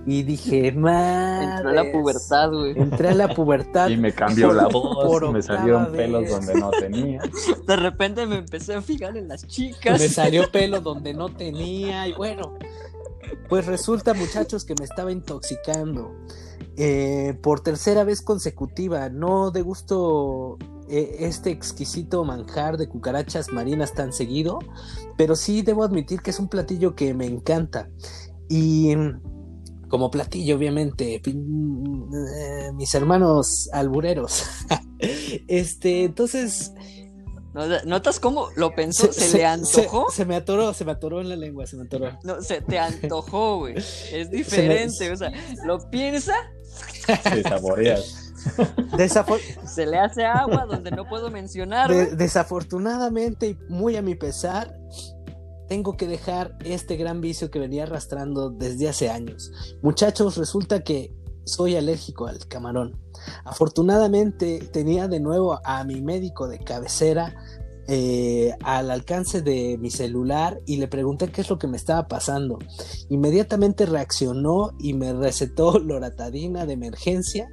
Y dije, madre. Entré a la pubertad, güey. Entré a la pubertad. Y me cambió la voz, me salieron pelos donde no tenía. De repente me empecé a fijar en las chicas. Me salió pelo donde no tenía. Y bueno, pues resulta, muchachos, que me estaba intoxicando. Eh, por tercera vez consecutiva. No de gusto eh, este exquisito manjar de cucarachas marinas tan seguido, pero sí debo admitir que es un platillo que me encanta. Y como platillo, obviamente, eh, mis hermanos albureros. este, entonces ¿Notas cómo lo pensó? ¿Se, le antojó? Se, me atoró, se me atoró en la lengua, se me atoró. No, se te antojó, güey. Es diferente, o sea, lo piensa. Se saboreas. se le hace agua donde no puedo mencionar. desafortunadamente y muy a mi pesar, tengo que dejar este gran vicio que venía arrastrando desde hace años. Muchachos, resulta que soy alérgico al camarón. Afortunadamente tenía de nuevo a mi médico de cabecera eh, al alcance de mi celular y le pregunté qué es lo que me estaba pasando. Inmediatamente reaccionó y me recetó loratadina de emergencia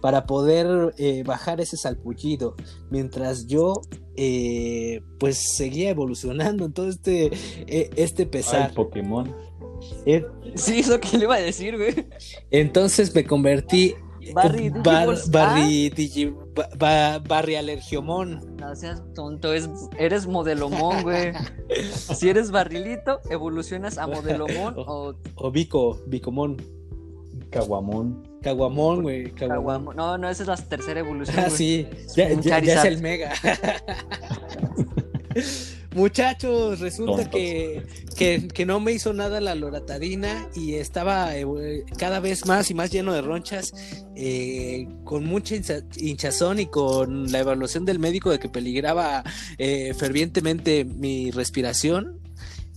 para poder eh, bajar ese salpullido, mientras yo eh, pues seguía evolucionando en todo este, este pesar. Ay, Pokémon. sí, eso que le iba a decir, güey. Entonces me convertí Barry, Barry, Barry Alergiomón. No seas tonto, es, eres modelomón, güey. si eres barrilito, evolucionas a modelomón o... O Vico, Vicomón. Caguamón. Caguamón, güey. Caguamón. No, no, esa es la tercera evolución. Ah, sí, ya, ya, ya es el mega. Muchachos, resulta que, que, no me hizo nada la loratadina y estaba eh, cada vez más y más lleno de ronchas, eh, con mucha hinchazón y con la evaluación del médico de que peligraba eh, fervientemente mi respiración.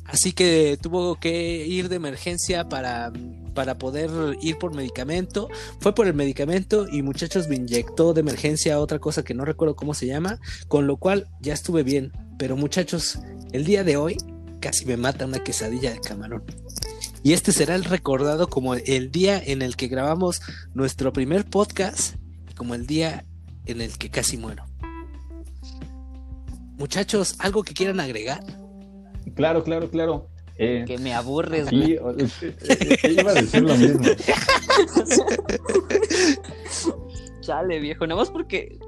Así que tuvo que ir de emergencia para, para poder ir por medicamento. Fue por el medicamento y muchachos me inyectó de emergencia otra cosa que no recuerdo cómo se llama, con lo cual ya estuve bien. Pero muchachos, el día de hoy casi me mata una quesadilla de camarón. Y este será el recordado como el día en el que grabamos nuestro primer podcast como el día en el que casi muero. Muchachos, ¿algo que quieran agregar? Claro, claro, claro. Eh, que me aburres. Sí, eh, eh, iba a decir lo mismo. Chale, viejo, nada más porque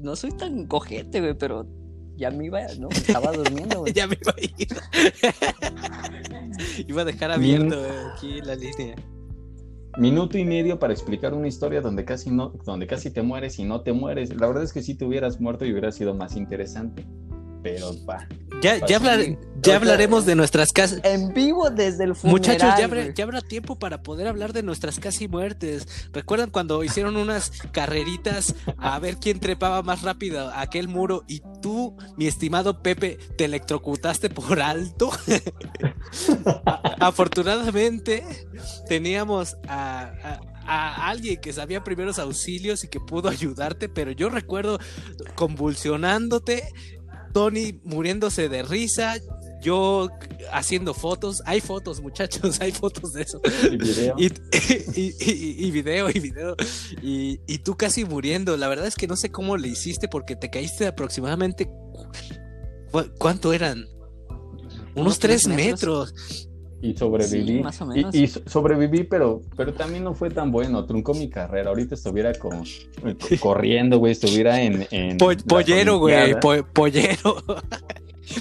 no soy tan cojete, güey, pero ya me iba, ¿no? Estaba durmiendo, güey. ya me iba a ir. iba a dejar abierto güey, aquí la línea. Minuto y medio para explicar una historia donde casi no, donde casi te mueres y no te mueres. La verdad es que si te hubieras muerto y hubiera sido más interesante. Pero va. Ya, ya, hablar- Sí. ya O sea, hablaremos de nuestras casas. En vivo desde el funeral, Muchachos, ya habrá, güey. ya habrá tiempo para poder hablar de nuestras casi muertes. ¿Recuerdan cuando hicieron unas carreritas a ver quién trepaba más rápido a aquel muro y tú, mi estimado Pepe, te electrocutaste por alto? Afortunadamente, teníamos a, a- a alguien que sabía primeros auxilios y que pudo ayudarte, pero yo recuerdo convulsionándote, Tony muriéndose de risa, yo haciendo fotos. Hay fotos, muchachos, hay fotos de eso. y video. Y, y, y- y video, y video. Y, tú casi muriendo. La verdad es que no sé cómo le hiciste porque te caíste aproximadamente. ¿cu- ¿Cuánto eran? Unos Unos tres tres metros. metros. Y sobreviví. Sí, más o Y- menos. Y, so- sobreviví, pero, pero también no fue tan bueno. Truncó mi carrera. Ahorita estuviera como co- corriendo, güey. Estuviera en. en Po- las pollero, güey. Po- pollero.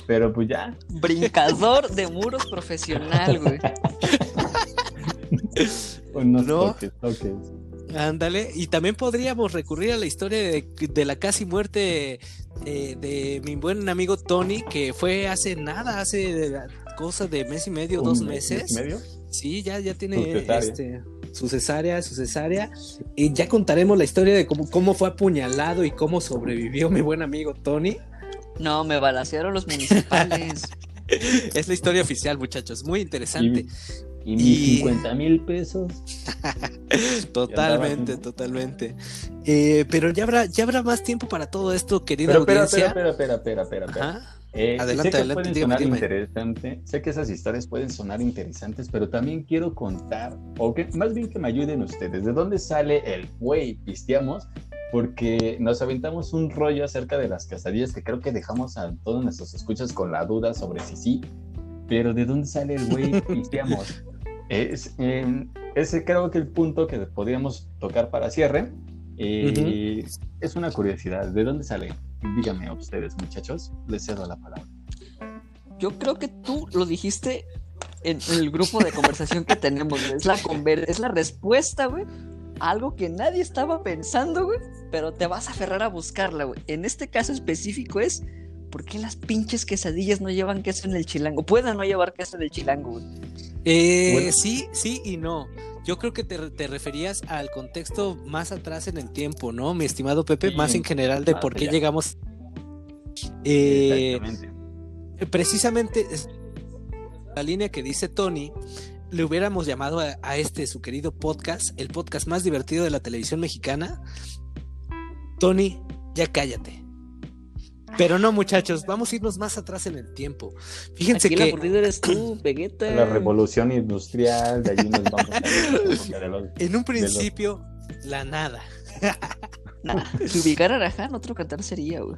Pero pues ya. Brincador de muros profesional, güey. Unos No. toques, toques. Ándale. Y también podríamos recurrir a la historia de, de la casi muerte eh, de mi buen amigo Tony, que fue hace nada, hace cosa de mes y medio, dos meses. mes y medio. Sí, ya, ya tiene Su cesárea. este, su cesárea, su cesárea. Y ya contaremos la historia de cómo, cómo fue apuñalado y cómo sobrevivió mi buen amigo Tony. No, me balacearon los municipales. Es la historia oficial, muchachos. Muy interesante. Y mis Y- 50 mil pesos. Totalmente, totalmente. Eh, pero ya habrá, ya habrá más tiempo para todo esto, querida Pero espera, audiencia. espera, espera, espera, espera, espera. Eh, Adelante, sé que adelante, pueden dígame, sonar dígame. interesante, sé que esas historias pueden sonar interesantes, pero también quiero contar, o que más bien que me ayuden ustedes, ¿de dónde sale el güey pisteamos? Porque nos aventamos un rollo acerca de las quesadillas que creo que dejamos a todos nuestros escuchas con la duda sobre si sí, pero ¿de dónde sale el güey pisteamos? Es, eh, ese creo que el punto que podríamos tocar para cierre. eh, Es una curiosidad, ¿de dónde sale? Díganme a ustedes, muchachos, les cedo la palabra. Yo creo que tú lo dijiste en el grupo de conversación que tenemos. Es la, conver- es la respuesta, güey. a Algo que nadie estaba pensando, güey. Pero te vas a aferrar a buscarla, güey. En este caso específico es. ¿Por qué las pinches quesadillas no llevan queso en el chilango? Pueden no llevar queso en el chilango, güey. Eh, Bueno. Sí, sí y no. Yo creo que te, te referías al contexto más atrás en el tiempo, ¿no? Mi estimado Pepe, Sí, más en general de más por qué llegamos. Eh, Exactamente. precisamente es la línea que dice Tony, le hubiéramos llamado a, a este su querido podcast, el podcast más divertido de la televisión mexicana. Tony, ya cállate. Pero no, muchachos, vamos a irnos más atrás en el tiempo. Fíjense Aquí que aburrido eres tú, Vegeta. La revolución industrial, de allí nos vamos a la época de los- en un principio, la nada. Nah, si ubicara a Han, otro cantar sería, güey.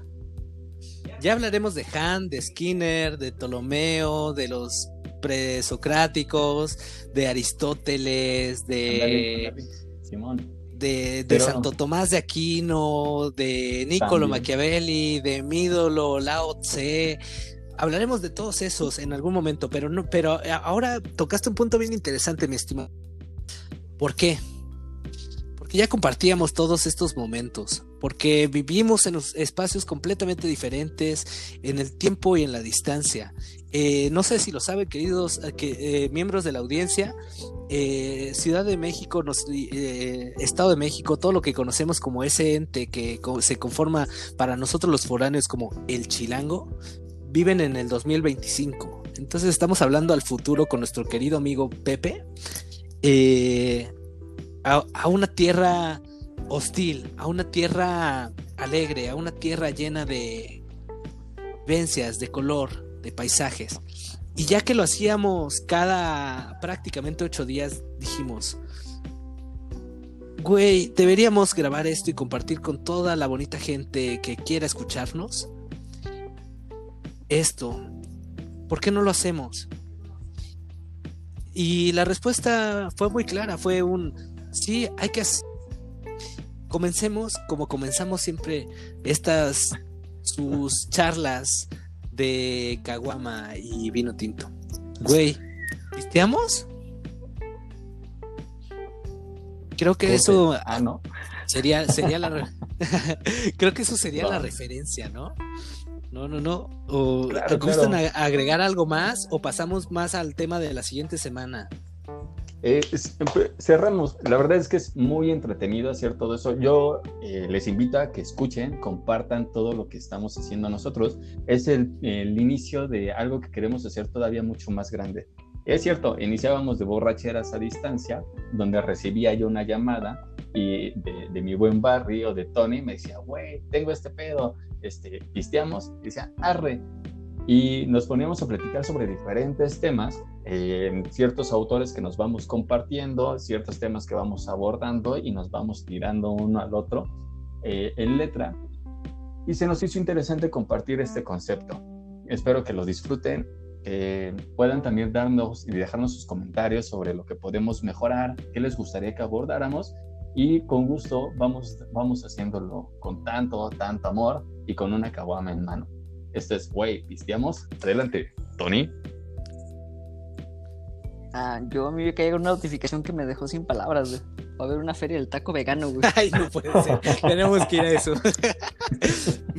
Ya hablaremos de Han, de Skinner, de Ptolomeo, de los presocráticos, de Aristóteles, de, Simón. De, de Pero- Santo Tomás de Aquino, de Niccolo También. Machiavelli, de Mídolo, Lao Tse. Hablaremos de todos esos en algún momento, pero no, pero ahora tocaste un punto bien interesante, mi estimado. ¿Por qué? Porque ya compartíamos todos estos momentos, porque vivimos en espacios completamente diferentes, en el tiempo y en la distancia. Eh, no sé si lo saben, queridos eh, eh, miembros de la audiencia, Ciudad de México, Estado de México, todo lo que conocemos como ese ente que se conforma para nosotros los foráneos como el chilango, viven en el 2025. Entonces estamos hablando al futuro con nuestro querido amigo Pepe, a una tierra hostil, a una tierra alegre, a una tierra llena de vivencias, de color, de paisajes. Y ya que lo hacíamos cada prácticamente ocho días, dijimos, güey, deberíamos grabar esto y compartir con toda la bonita gente que quiera escucharnos. Esto, ¿por qué no lo hacemos? Y la respuesta fue muy clara, fue un, sí, hay que hacer. Comencemos como comenzamos siempre estas sus charlas de caguama y vino tinto. Güey, ¿pisteamos? Creo que eso Ah, ¿no? sería, sería la re- creo que eso sería la referencia, ¿no? No, no, no. O Claro, ¿te gustan claro. agregar algo más o pasamos más al tema de la siguiente semana? Eh, cerramos. La verdad es que es muy entretenido hacer todo eso. Yo eh, les invito a que escuchen, compartan todo lo que estamos haciendo nosotros. Es el, el inicio de algo que queremos hacer todavía mucho más grande. Es cierto, iniciábamos de borracheras a distancia, donde recibía yo una llamada y de, de mi buen Barry o de Tony me decía, güey, tengo este pedo, este, pisteamos, y decía, arre. Y nos poníamos a platicar sobre diferentes temas eh, ciertos autores que nos vamos compartiendo, ciertos temas que vamos abordando y nos vamos tirando uno al otro eh, en letra. Y se nos hizo interesante compartir este concepto. Espero que lo disfruten, que puedan también darnos y dejarnos sus comentarios sobre lo que podemos mejorar, qué les gustaría que abordáramos y con gusto vamos, vamos haciéndolo con tanto, tanto amor y con una caguama en mano. Esto es, güey, pisteamos. Adelante, Tony. Ah, yo a mí me cayó una notificación que me dejó sin palabras, güey. Va a haber una feria del taco vegano, güey. Ay, no puede ser. Tenemos que ir a eso.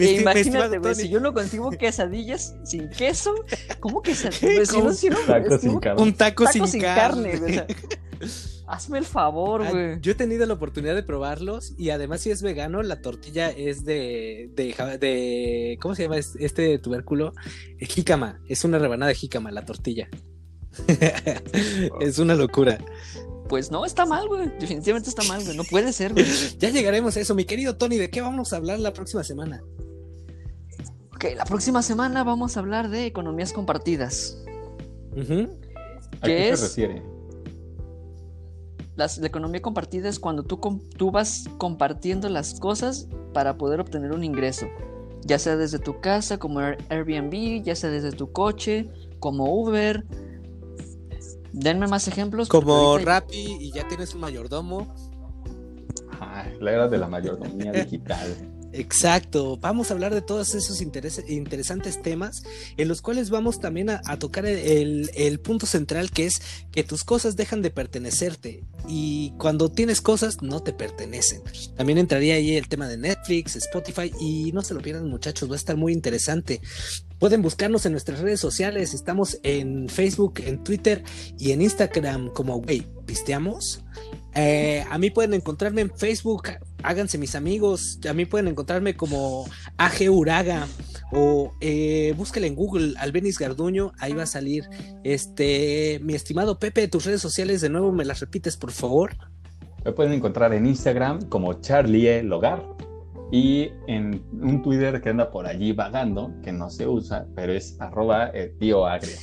E estimado imagínate, güey, si yo no consigo quesadillas sin queso, ¿cómo quesadillas? Si no, si no, sin carne. un taco, taco sin, sin carne. carne, güey. o sea, hazme el favor, Ah, güey. Yo he tenido la oportunidad de probarlos y además si es vegano, la tortilla es de, de, de- ¿cómo se llama es- este tubérculo? Eh, Jícama, es una rebanada de jícama la tortilla. es una locura. Pues no, está mal, güey. Definitivamente está mal, güey. No puede ser, güey. Ya llegaremos a eso, mi querido Tony, ¿de qué vamos a hablar la próxima semana? Ok, la próxima semana vamos a hablar de economías compartidas. ¿A ¿Qué qué es? se refiere? Las- la economía compartida es cuando tú, tú vas compartiendo las cosas para poder obtener un ingreso. Ya sea desde tu casa, como Air- Airbnb, ya sea desde tu coche, como Uber. Denme más ejemplos. Como Rappi y ya tienes un mayordomo. Ay, la era de la mayordomía digital. Exacto, vamos a hablar de todos esos interes- interesantes temas en los cuales vamos también a, tocar el, el punto central que es que tus cosas dejan de pertenecerte y cuando tienes cosas no te pertenecen. También entraría ahí el tema de Netflix, Spotify y no se lo pierdan muchachos, va a estar muy interesante. Pueden buscarnos en nuestras redes sociales, estamos en Facebook, en Twitter y en Instagram como Wey, ¿pisteamos? Eh, a mí pueden encontrarme en Facebook, háganse mis amigos. A mí pueden encontrarme como AG Uraga o eh, en Google Albenis Garduño, ahí va a salir. Este, mi estimado Pepe, tus redes sociales de nuevo me las repites, por favor. Me pueden encontrar en Instagram como Charlie Logar y en un Twitter que anda por allí vagando, que no se usa, pero es arroba eh, tío agrio.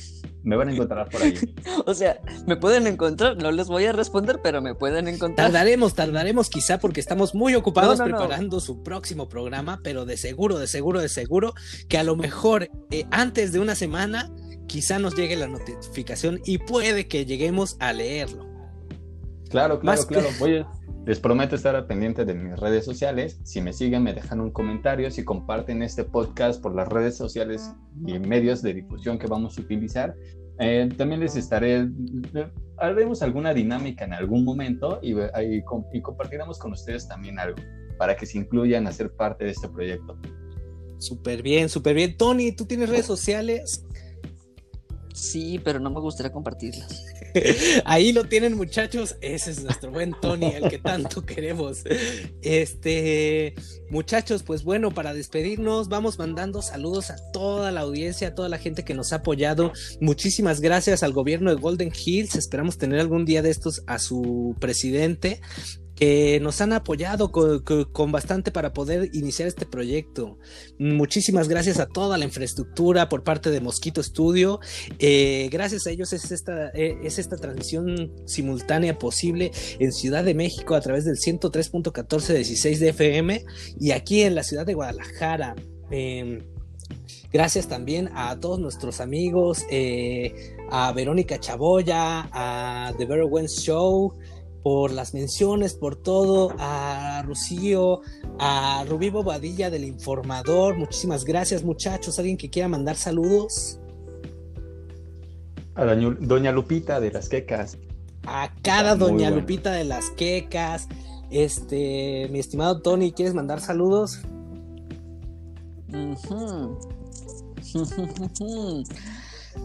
Me van a encontrar por ahí. O sea, me pueden encontrar, no les voy a responder, pero me pueden encontrar. Tardaremos, tardaremos quizá porque estamos muy ocupados No, no, no. preparando su próximo programa, pero de seguro, de seguro, de seguro que a lo mejor eh, antes de una semana quizá nos llegue la notificación y puede que lleguemos a leerlo. Claro, claro, Más que- claro. Voy a- les prometo estar al pendiente de mis redes sociales. Si me siguen, me dejan un comentario. Si comparten este podcast por las redes sociales y medios de difusión que vamos a utilizar, eh, también les estaré. eh, Haremos alguna dinámica en algún momento y, y com- y compartiremos con ustedes también algo para que se incluyan a ser parte de este proyecto. Súper bien, súper bien. Tony, ¿tú tienes redes sociales? Sí, pero no me gustaría compartirlas. Ahí lo tienen, muchachos. Ese es nuestro buen Tony, el que tanto queremos. Este, muchachos, pues bueno, para despedirnos, vamos mandando saludos a toda la audiencia, a toda la gente que nos ha apoyado. Muchísimas gracias al gobierno de Golden Hills. Esperamos tener algún día de estos a su presidente que nos han apoyado con, con- bastante para poder iniciar este proyecto. Muchísimas gracias a toda la infraestructura por parte de Mosquito Studio. Eh, gracias a ellos es esta, eh, es esta transmisión simultánea posible en Ciudad de México a través del 103.14 de 16 de FM y aquí en la ciudad de Guadalajara. Eh, Gracias también a todos nuestros amigos, a Verónica Chaboya, a The Very Wens Show, por las menciones, por todo, a Rocío, a Rubí Bobadilla del Informador, muchísimas gracias muchachos, alguien que quiera mandar saludos. A Doña Lupita de las Quecas. A cada Doña Lupita de las Quecas. Este, mi estimado Tony, ¿quieres mandar saludos?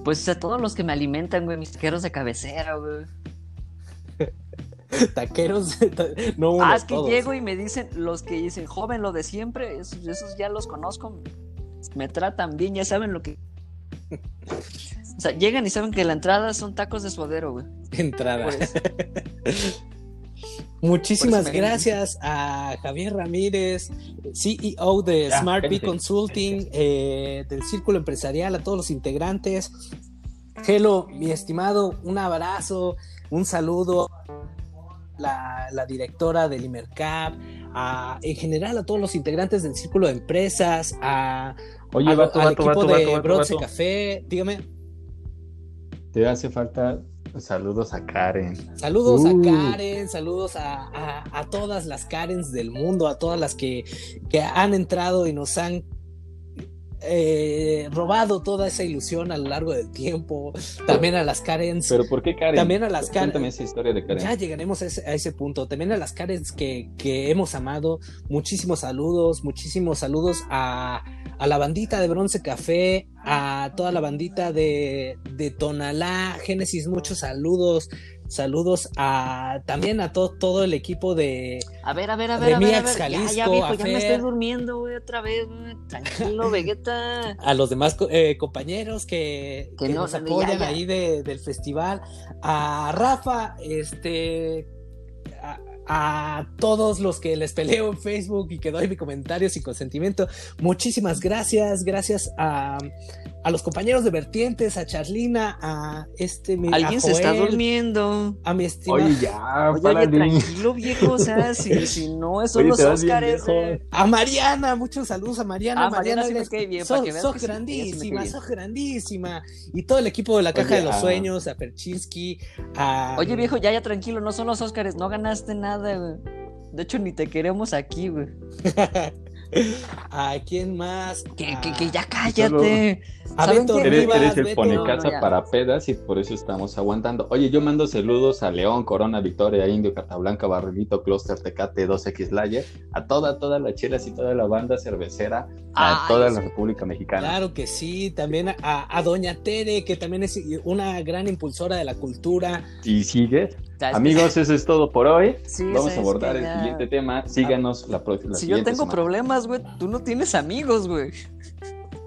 Pues a todos los que me alimentan, güey, mis taqueros de cabecera, güey. Taqueros, no Ah, es que llego y me dicen, los que dicen, joven, lo de siempre, esos, ya los conozco, me tratan bien, ya saben lo que... o sea, llegan y saben que la entrada son tacos de suadero, güey. Entrada. Muchísimas gracias a Javier Ramírez, CEO de Smart Bee Consulting, eh, del Círculo Empresarial, a todos los integrantes. Hello, mi estimado, un abrazo, un saludo a la, directora del IMERCAP, a, en general a todos los integrantes del Círculo de Empresas, a, Oye, al equipo de Bronce Café. Dígame. Te hace falta Saludos a Karen. Saludos a uh. Karen, saludos a, todas las Karens del mundo, a todas las que, que han entrado y nos han eh, robado toda esa ilusión a lo largo del tiempo. También a las Karens. ¿Pero por qué Karen? También a las Karens. esa historia de Karen. Ya llegaremos a ese, punto. También a las Karens que, que hemos amado. Muchísimos saludos, muchísimos saludos a, a la bandita de Bronce Café, a toda la bandita de, de Tonalá, Génesis, muchos saludos. Saludos a también a todo, todo el equipo de. A ver, a ver, a ver, a ver, a ver. Jalisco, ya, ya, ya me estoy durmiendo, güey, otra vez, Tranquilo, Vegeta. A los demás eh, compañeros que, que, nos apoyan ahí de, del festival. A Rafa, este a todos los que les peleo en Facebook y que doy mi comentario sin consentimiento. Muchísimas gracias. Gracias a, a los compañeros de Vertientes, a Charlina, a este mi Alguien se está durmiendo. A mi estimado. Oye, ya, oye, tranquilo, viejo. O sea, si, si no, son los Óscares. Eh. A Mariana, muchos saludos a Mariana. Ah, Mariana, Mariana sí bien, sos, sos grandísima, sos grandísima. Y todo el equipo de la Caja de los Sueños, a Perchinsky, a. Oye, viejo, ya, ya, tranquilo, no son los Óscares, no ganaste nada, güey. De hecho, ni te queremos aquí, güey. ¿A quién más? Que, que, ya cállate. A Beto eres, eres el pone casa para pedas y por eso estamos aguantando. Oye, yo mando saludos a León, Corona, Victoria, Indio, Catablanca, Barrilito, Cluster, Tecate, 2X Layer, a toda, toda la chelas y toda la banda cervecera, a toda la República Mexicana. Claro que sí, también a, a, Doña Tere, que también es una gran impulsora de la cultura. ¿Y Amigos, eso es todo por hoy. Vamos a abordar el siguiente tema. Síganos la próxima. Si yo tengo problemas, güey, tú no tienes amigos, güey.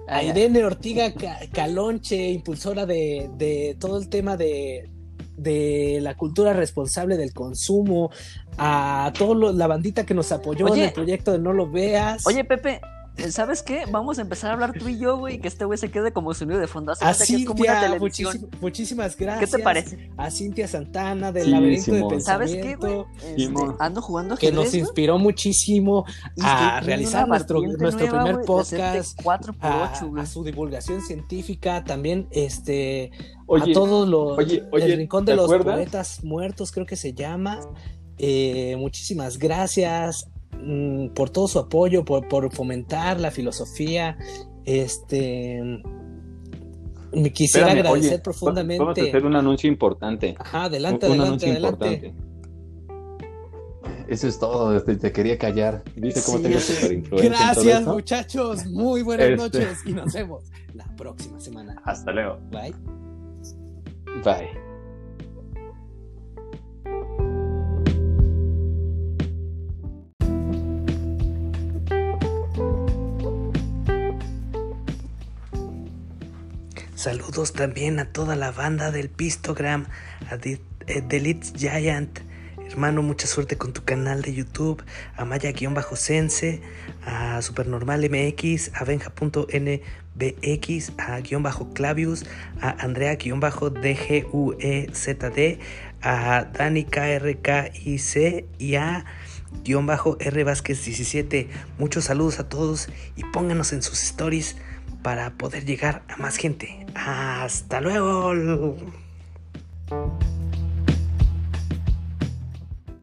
A Irene Ortiga Calonche, impulsora de, todo el tema de, de, la cultura responsable del consumo, a toda la bandita que nos apoyó en el proyecto de No Lo Veas. Oye, Pepe, ¿Sabes qué? Vamos a empezar a hablar tú y yo, güey, que este güey se quede como sonido de fondo. Así como una televisión. muchísimas gracias. ¿Qué te parece? A Cintia Santana del laberinto de pensamiento. ¿Sabes qué, güey? Este, ando jugando Que nos inspiró muchísimo a realizar nuestro, nuestro primer podcast. 4 por 8, a, a, su divulgación científica. También, este, a todos los... Oye, oye, el Rincón de los Poetas Muertos, creo que se llama. Eh, muchísimas gracias Mm, por todo su apoyo, por, fomentar la filosofía. Este me quisiera agradecer profundamente. Vamos a hacer un anuncio importante. Ajá, adelante, adelante, adelante. Eso es todo, este, te, quería callar. ¿Viste cómo tengo Gracias, muchachos. Muy buenas este. noches y nos vemos la próxima semana. Hasta luego. Bye. Bye. Saludos también a toda la banda del Pistogram, a Delete eh, Giant. Hermano, mucha suerte con tu canal de YouTube, a Maya-Sense, a Supernormal MX, a Benja.nbx, a guion bajo Clavius, a Andrea-DGUEZD, a Dani KRKIC y a guion bajo R Vázquez 17. Muchos saludos a todos y pónganos en sus stories para poder llegar a más gente. Hasta luego.